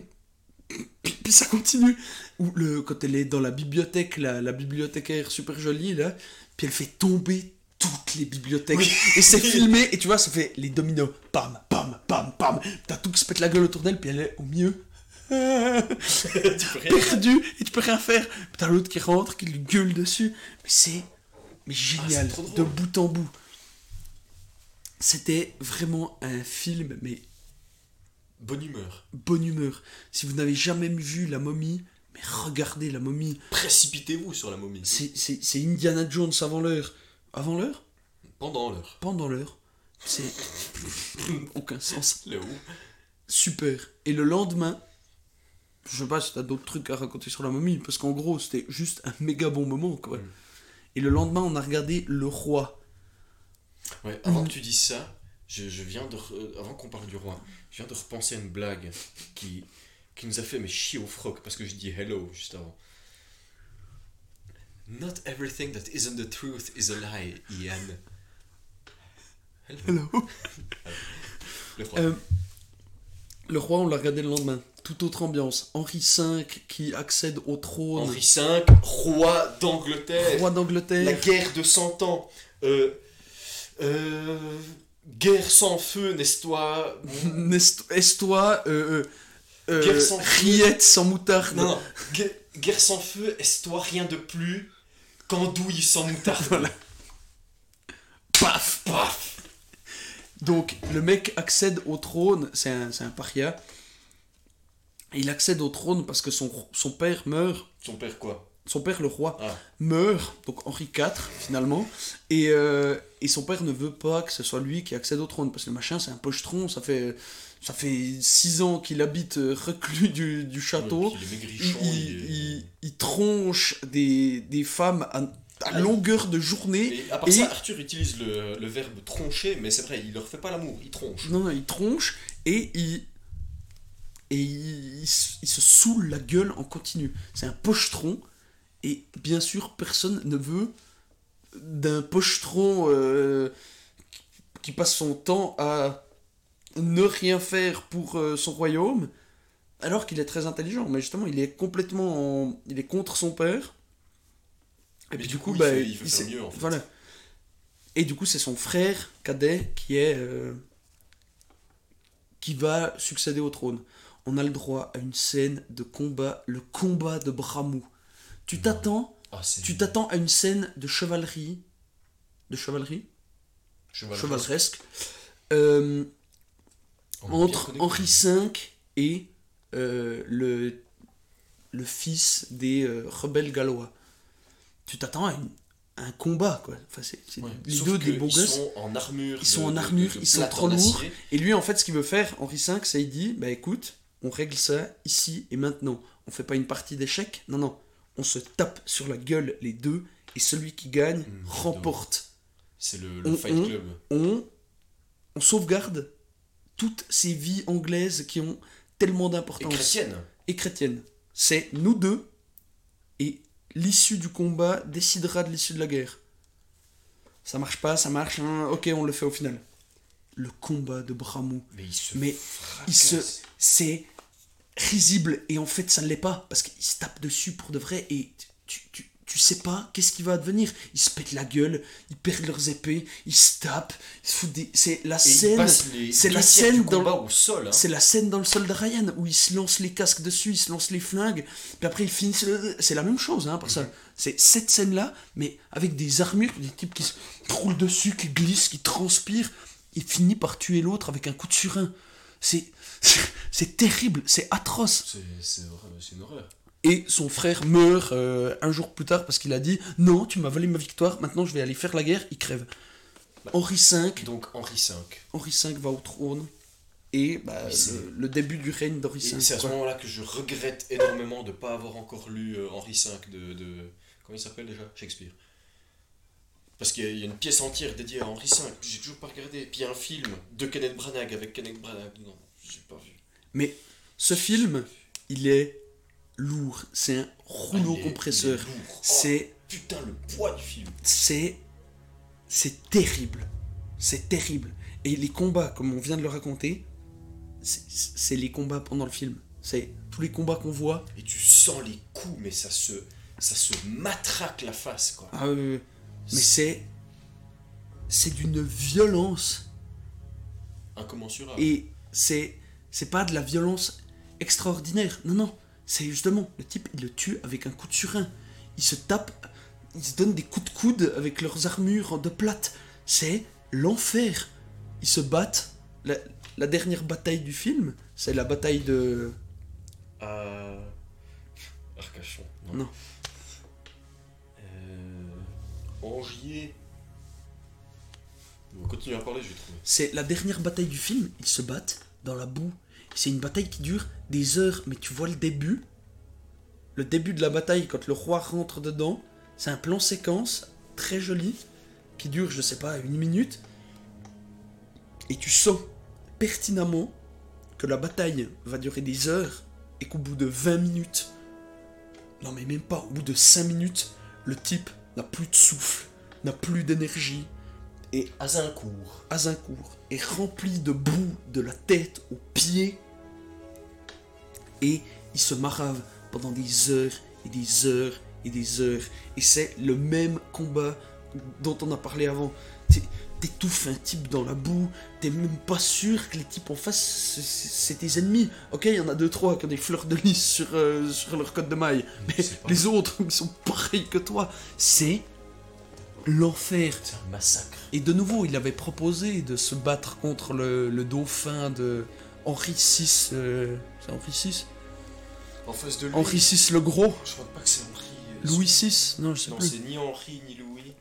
Puis, puis ça continue. Ou le, quand elle est dans la bibliothèque, la, la bibliothécaire super jolie, là, puis elle fait tomber toutes les bibliothèques. Oui. Et c'est filmé, et tu vois, ça fait les dominos. Pam, pam, pam, pam. T'as tout qui se pète la gueule autour d'elle, puis elle est au milieu. tu peux rien faire. perdu, et tu peux rien faire. Puis T'as l'autre qui rentre, qui lui gueule dessus. Mais c'est mais génial, Ah, drôle. de bout en bout. C'était vraiment un film, mais Bonne humeur. bonne humeur. Si vous n'avez jamais vu La Momie, mais regardez La Momie. Précipitez-vous sur la momie. C'est- Indiana Jones avant l'heure. Avant l'heure? Pendant l'heure. Pendant l'heure. C'est... Aucun sens. Le où? Super. Et le lendemain, je sais pas si t'as d'autres trucs à raconter sur la momie, parce qu'en gros, c'était juste un méga bon moment, quoi. Et le lendemain, on a regardé Le Roi. Ouais, avant que tu dises ça, je, je viens de. re- Avant qu'on parle du roi, je viens de repenser à une blague qui, qui nous a fait mais chier au froc parce que je dis hello juste avant. Not everything that isn't the truth is a lie, Ian. Hello. Le roi. Euh, le Roi, on l'a regardé le lendemain. Toute autre ambiance. Henri V qui accède au trône. Henri V, roi d'Angleterre. Roi La d'Angleterre. guerre de 100 ans. Euh, euh, guerre sans feu, n'est-ce toi? Nest- Est-toi. Euh, euh, Guerre sans feu. rillette sans moutarde? Non, non. Guerre, guerre sans feu, est-ce toi rien de plus qu'andouille sans moutarde? Paf Paf Donc, le mec accède au trône, c'est un, un paria. Il accède au trône parce que son, son père meurt, Son père quoi? Son père le roi Ah. meurt, donc Henri IV finalement, et, euh, et son père ne veut pas que ce soit lui qui accède au trône, parce que le machin c'est un pochetron, ça fait, ça fait six ans qu'il habite euh, reclus du, du château, Ouais, il tronche des, des femmes à, à Ah, longueur de journée, Et à part et- ça, Arthur utilise le, le verbe troncher, mais c'est vrai, il leur fait pas l'amour, il tronche. Non, non, il tronche et il. Et il, il se- il se saoule la gueule en continu. C'est un pochetron. Et bien sûr, personne ne veut d'un pochetron euh, qui passe son temps à ne rien faire pour euh, son royaume, alors qu'il est très intelligent. Mais justement, il est complètement. en- Il est contre son père. Et puis du coup, coup, il fait- il fait il faire s'est- mieux, en fait. Voilà. Et du coup, c'est son frère cadet qui est. euh, qui va succéder au trône. On a le droit à une scène de combat, le combat de Bramou. Tu t'attends, Ah, tu t'attends à une scène de chevalerie, de chevalerie, cheval chevaleresque, euh, entre. Henri V et euh, le, le fils des rebelles gallois. Tu t'attends à, une- un combat, quoi. Enfin, c'est, Ouais. les deux des beaux ils gosses. sont en armure. Ils sont de- en armure, de ils sont trop lourds. Et lui, en fait, ce qu'il veut faire, Henri V, c'est il dit Bah écoute, on règle ça ici et maintenant. On fait pas une partie d'échecs. Non, non. On se tape sur la gueule les deux et celui qui gagne Mmh, remporte. C'est le, le On- Fight on- Club. On, on sauvegarde toutes ces vies anglaises qui ont tellement Et d'importance. chrétienne. Et chrétiennes. C'est nous deux et l'issue du combat décidera de l'issue de la guerre. Ça marche pas, ça marche, hein, ok, on le fait au final. Le combat de Bramou. Mais il se Mais il se, c'est risible et en fait ça ne l'est pas parce qu'il se tape dessus pour de vrai et tu, tu- tu sais pas qu'est-ce qui va advenir. Ils se pètent la gueule, ils perdent leurs épées, ils se tapent, ils se foutent des... C'est la Et scène... c'est la scène dans- au sol. hein. C'est la scène dans le soldat Ryan où ils se lancent les casques dessus, ils se lancent les flingues, puis après ils finissent. le- C'est la même chose, hein, pour ça. C'est cette scène-là, mais avec des armures, des types qui se roulent dessus, qui glissent, qui transpirent, et finit par tuer l'autre avec un coup de surin. C'est. C'est terrible, c'est atroce. C'est c'est une horreur. Et son frère meurt euh, un jour plus tard parce qu'il a dit Non, tu m'as volé ma victoire, maintenant je vais aller faire la guerre, il crève. Henri V, Donc Henri V. Henri V va au trône, et bah, le, le début du règne d'Henri Et V. c'est à ce quoi. moment-là que je regrette énormément de ne pas avoir encore lu euh, Henri V de, de- Comment il s'appelle déjà? Shakespeare. Parce qu'il y, a- il y a une pièce entière dédiée à Henri V j'ai toujours pas regardé. Puis il y a un film de Kenneth Branagh avec Kenneth Branagh dedans. J'ai pas vu. Mais ce film, il est lourd. C'est un rouleau Ah, est- compresseur. Oh, C'est, Putain, le poids du film. c'est, c'est terrible. C'est terrible. Et les combats, comme on vient de le raconter, c'est, c'est les combats pendant le film. C'est tous les combats qu'on voit. Et tu sens les coups, mais ça se, ça se matraque la face, quoi. Ah, euh, mais c'est, c'est d'une violence. Incommensurable. Et c'est, c'est pas de la violence extraordinaire. Non, non. C'est justement, le type, il le tue avec un coup de surin. Ils se tapent, ils se donnent des coups de coude avec leurs armures de plate. C'est l'enfer. Ils se battent. La, la dernière bataille du film, c'est la bataille de. À... Arcachon. Non. Euh... Angier. On va continuer à parler, je vais trouver. C'est la dernière bataille du film. Ils se battent dans la boue. C'est une bataille qui dure des heures, mais tu vois le début. Le début de la bataille, quand le roi rentre dedans, c'est un plan séquence très joli qui dure, je sais pas, une minute. Et tu sens pertinemment que la bataille va durer des heures et qu'au bout de 20 minutes, non mais même pas, au bout de 5 minutes, le type n'a plus de souffle, n'a plus d'énergie, et Azincourt. Azincourt est rempli de boue de la tête aux pieds et il se marave pendant des heures et des heures et des heures et c'est le même combat dont on a parlé avant. T'é- T'étouffes un type dans la boue, t'es même pas sûr que les types en face c'est- tes ennemis. Ok, il y en a deux trois qui ont des fleurs de lys sur, euh, sur leur code de maille, mais les autres ils sont pareils que toi. C'est l'enfer. C'est un massacre. Et de nouveau, il avait proposé de se battre contre le, le dauphin de Henri VI. euh, c'est Henri VI En face de lui. Henri VI le Gros Je crois pas que c'est Henri. euh, Louis VI Non, je sais Non, plus. c'est ni Henri ni Louis.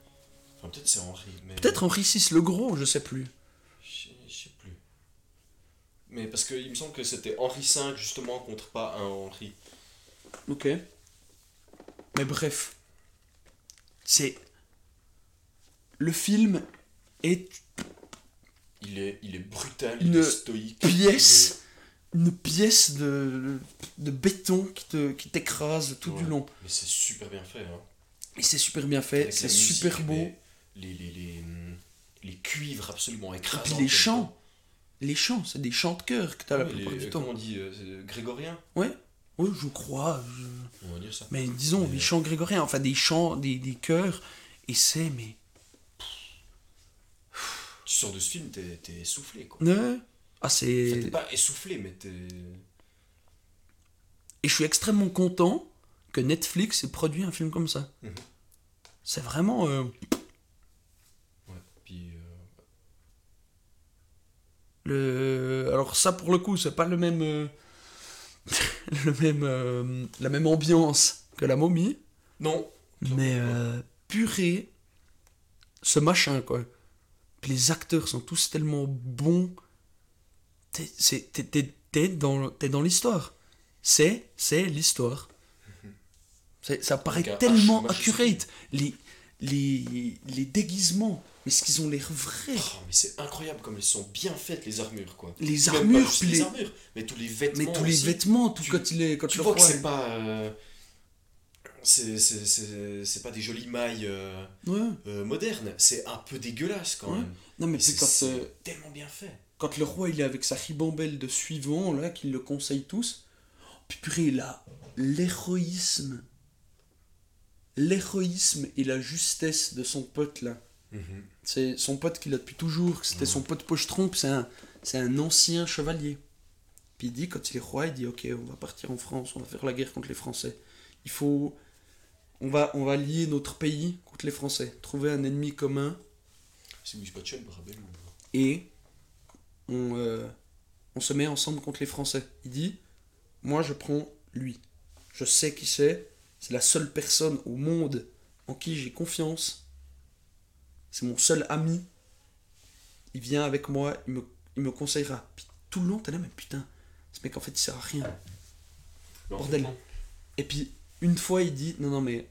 Enfin, peut-être c'est Henri. mais- Peut-être Henri VI le Gros, je sais plus. Je je sais plus. Mais parce qu'il me semble que c'était Henri V justement contre pas un Henri. Ok. Mais bref. C'est. Le film est Il est, il est brutal, Une il est stoïque. pièce. Une pièce de, de béton qui te qui t'écrase tout Ouais. du long. Mais c'est super bien fait. Hein. Et c'est super bien fait, c'est la super beau. Les, les, les, les, les cuivres absolument Et écrasants. puis les chants. Les chants, c'est des chants de cœur que t'as la Ouais, plupart les- du Comment temps. on dit euh, Grégorien Ouais, oui, je crois. je- On va dire ça. Mais disons, Mais- des chants grégoriens, enfin des chants, des, des chœurs, et c'est, mais. Tu sors de ce film, t'es essoufflé quoi. Ouais. Ah, Enfin, c'est. t'es pas essoufflé, mais t'es. Et je suis extrêmement content que Netflix ait produit un film comme ça. Mhm. C'est vraiment. euh, Ouais. Puis. euh, le... Alors, ça, pour le coup, c'est pas le même. euh, le même. la même ambiance que la momie, Non. mais euh, purée. Ce machin, quoi. Puis les acteurs sont tous tellement bons. T'es c'est- t'es- t'es- t'es dans, dans l'histoire. C'est, c'est l'histoire. C'est- Ça paraît Avec un tellement H, accurate. Les, les, les déguisements, mais est-ce qu'ils ont l'air vrais Oh, mais c'est incroyable comme elles sont bien faites les armures quoi. Les armures, les les- armures, mais tous les vêtements. Mais tous les aussi. vêtements, tout Tu- quand il est. Quand Tu vois que c'est est- pas. euh, c'est- pas des jolies mailles euh, Ouais. euh, modernes, c'est un peu dégueulasse quand Ouais. même. Non, mais C'est quand, euh, tellement bien fait. quand le roi il est avec sa ribambelle de suivants, là, qu'il le conseille tous, puis purée, là, l'héroïsme l'héroïsme et la justesse de son pote là. Mhm. C'est son pote qu'il a depuis toujours, c'était son pote pochetron, c'est un, c'est un ancien chevalier. Puis il dit, quand il est roi, il dit Ok, on va partir en France, on va faire la guerre contre les Français. Il faut. On va, on va lier notre pays contre les Français, trouver un ennemi commun, C'est et on, euh, on se met ensemble contre les Français. Il dit Moi, je prends lui. Je sais qui c'est. C'est la seule personne au monde en qui j'ai confiance. C'est mon seul ami. Il vient avec moi, il me, il me conseillera. Puis tout le long, t'es là, mais putain, ce mec en fait il sert à rien. Bordel. Et puis, une fois, il dit Non, non, mais.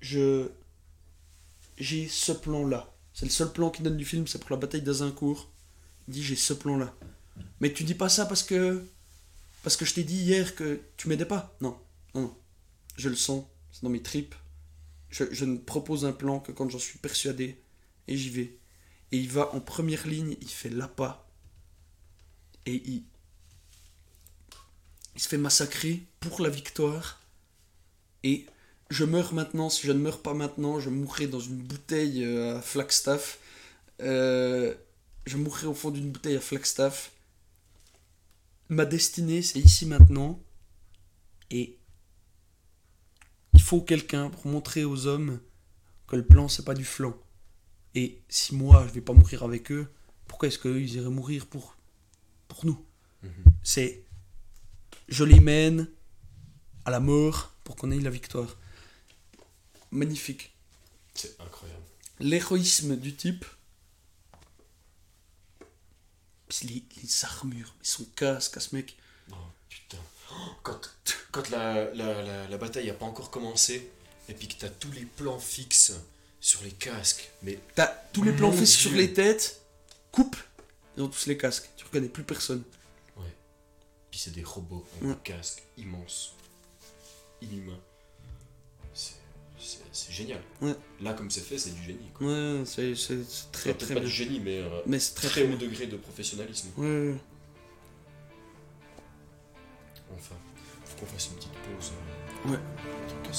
Je. J'ai ce plan-là. C'est le seul plan qu'il donne du film, c'est pour la bataille d'Azincourt. Il dit J'ai ce plan-là. Mais tu dis pas ça parce que. Parce que je t'ai dit hier que tu m'aidais pas. Non, non, non. Je le sens, c'est dans mes tripes. Je, je ne propose un plan que quand j'en suis persuadé. Et j'y vais. Et il va en première ligne, il fait l'appât. Et il, il se fait massacrer pour la victoire. Et je meurs maintenant. Si je ne meurs pas maintenant, je mourrai dans une bouteille euh, à Flagstaff. Euh, je mourrai au fond d'une bouteille à Flagstaff. Ma destinée, c'est ici maintenant. Et il faut quelqu'un pour montrer aux hommes que le plan, c'est pas du flanc. Et si moi, je vais pas mourir avec eux, pourquoi est-ce qu'eux, ils iraient mourir pour, pour nous? C'est je les mène à la mort pour qu'on ait la victoire. Magnifique. C'est incroyable. L'héroïsme du type. Puis les, les armures, son casque à ce mec. Oh, putain. Oh, Quand, quand la, la, la, la bataille n'a pas encore commencé, et puis que t'as tous les plans fixes sur les casques, mais T'as tous les plans faits sur les têtes, coupe, ils ont tous les casques. Tu reconnais plus personne. Puis c'est des robots avec Ouais. des casques immenses, inhumains. C'est- génial. Ouais. Là, comme c'est fait, c'est du génie. Quoi. Ouais, c'est très Enfin, très pas bien. du génie, mais euh, Mais c'est très très, très haut bien. degré de professionnalisme. Ouais, ouais, ouais. Enfin, faut qu'on fasse une petite pause. Ouais. Un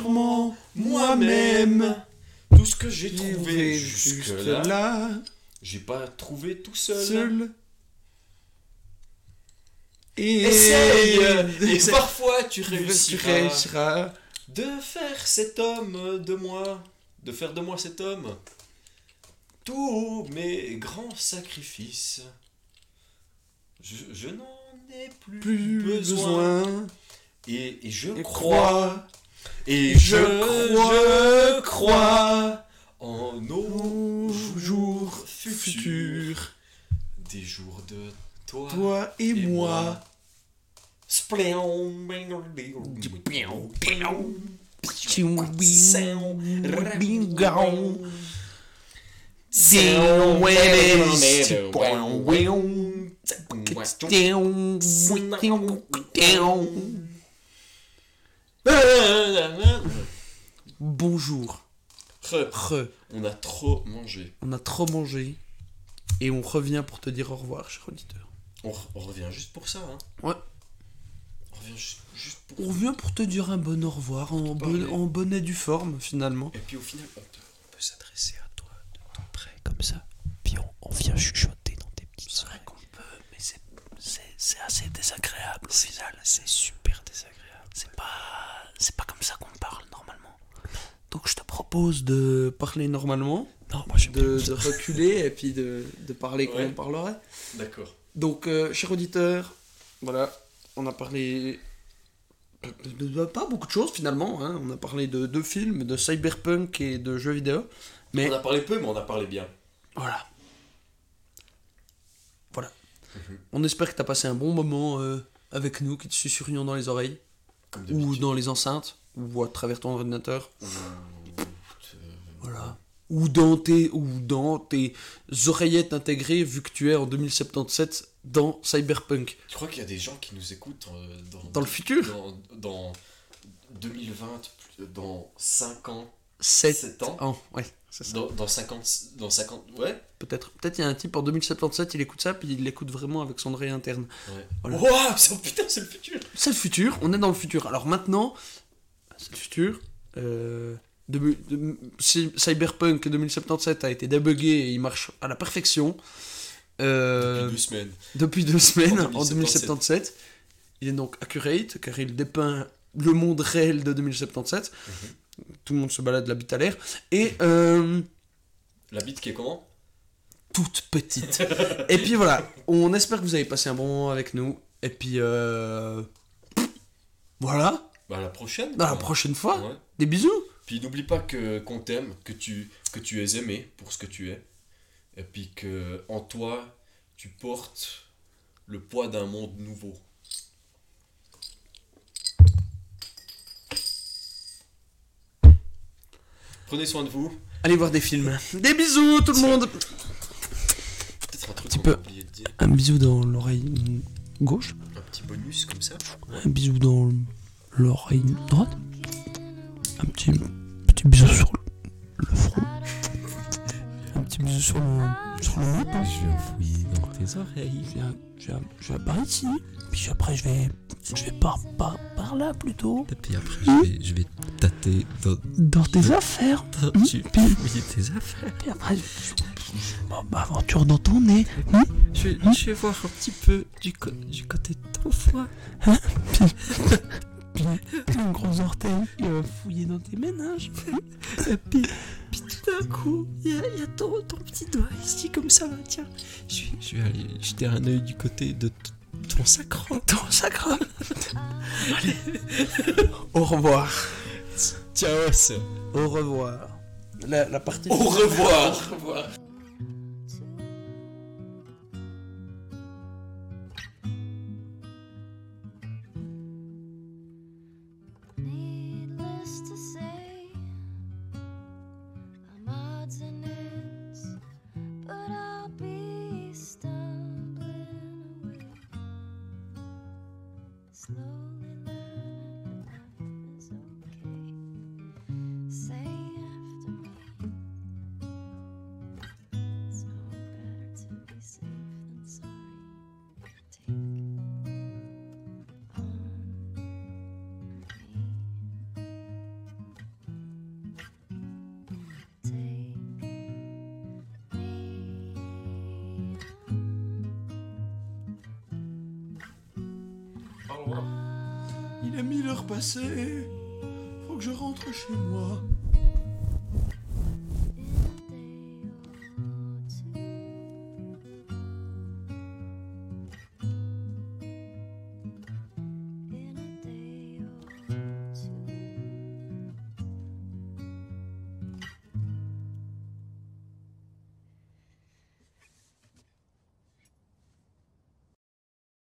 sûrement moi-même. tout ce que j'ai trouvé jusque-là. là, J'ai pas trouvé tout seul. seul. Et Essaye Et parfois tu Tu réussiras réussiras. de faire cet homme de moi, de faire de moi cet homme. Tous mes grands sacrifices, je, je n'en ai plus, Plus besoin. besoin. Et, et je Et crois, crois. Et je je, crois, en nos jours futurs, des jours de toi, toi et, moi. Bonjour. Re, Re. On a trop mangé. On a trop mangé. Et on revient pour te dire au revoir, cher auditeur. On, re- on revient juste pour ça. Hein. Ouais. On revient juste, juste pour. On revient pour te dire un bon au revoir en, Parler. bon, en bonne et due forme finalement. Et puis au final, on, te- on peut s'adresser à toi de tout près. Comme ça. Puis on, on vient chuchoter dans tes petites oreilles. qu'on peut, mais c'est, assez désagréable au final. C'est super. C'est pas, c'est pas comme ça qu'on parle normalement. Donc je te propose de parler normalement, Non, moi j'aime de, reculer et puis de, de parler comme on parlerait. D'accord. Donc, euh, cher auditeur, voilà, on a parlé de, de- pas beaucoup de choses finalement. hein. On a parlé de deux films, de cyberpunk et de jeux vidéo. Mais On a parlé peu, mais on a parlé bien. voilà. Voilà. On espère que tu as passé un bon moment euh, avec nous, qui te susurrions dans les oreilles, ou dans les enceintes, ou à travers ton ordinateur. Ou- Voilà. Ou dans tes, ou dans tes oreillettes intégrées, vu que tu es en 2077 dans Cyberpunk. Tu crois qu'il y a des gens qui nous écoutent euh, dans, Dans le futur dans, dans 2020, plus- dans 50, 7 7 ans ans. Ouais, ça. dans, dans 50, dans 50, ouais. Peut-être. Peut-être il y a un type en 2077, il écoute ça, puis il l'écoute vraiment avec son oreille interne. ouais. Voilà. Ouah, c'est- putain, c'est le futur. C'est le futur, on est dans le futur. Alors maintenant, c'est le futur. Euh, de- de- Cy- Cyberpunk 2077 a été débugué et il marche à la perfection. Euh, Depuis deux semaines. depuis deux semaines, En en 2077. Il est donc accurate, car il dépeint le monde réel de 2077. Tout le monde se balade la bite à l'air. Et euh, La bite qui est comment? toute petite. et puis voilà, on espère que vous avez passé un bon moment avec nous. Et puis euh, voilà, Bah, à la prochaine. dans la quoi. prochaine fois, Ouais. des bisous. Puis n'oublie pas que qu'on t'aime, que tu, que tu es aimé pour ce que tu es. Et puis que en toi, tu portes le poids d'un monde nouveau. Prenez soin de vous. Allez voir des films. Des bisous tout le monde. Peut-être un truc Petit qu'on peu. a oublié de dire. Un bisou dans l'oreille gauche. Un petit bonus comme ça. Un bisou dans l'oreille droite. Un petit, petit bisou sur le, le front. Un petit bisou sur le, sur le menton. Je tes oreilles. Je viens, je par ici. Puis après, je vais, je vais par, par, par là plutôt. Et puis après, je vais, je vais tâter dans, Dans tes affaires. dans tu peux fouiller tes affaires. Puis après, je, je m'aventure dans ton nez. Je vais, je vais voir un petit peu du, du côté de ton foie. Puis, puis un gros orteil qui va fouiller dans tes ménages. Et puis, puis tout d'un coup, il y a, il y a ton, ton petit doigt ici comme ça. là, Tiens, je vais, je vais aller jeter un œil du côté de ton sacro. Ton sacre. Au revoir. Ciao. Au revoir. La, la partie. Au revoir. Needless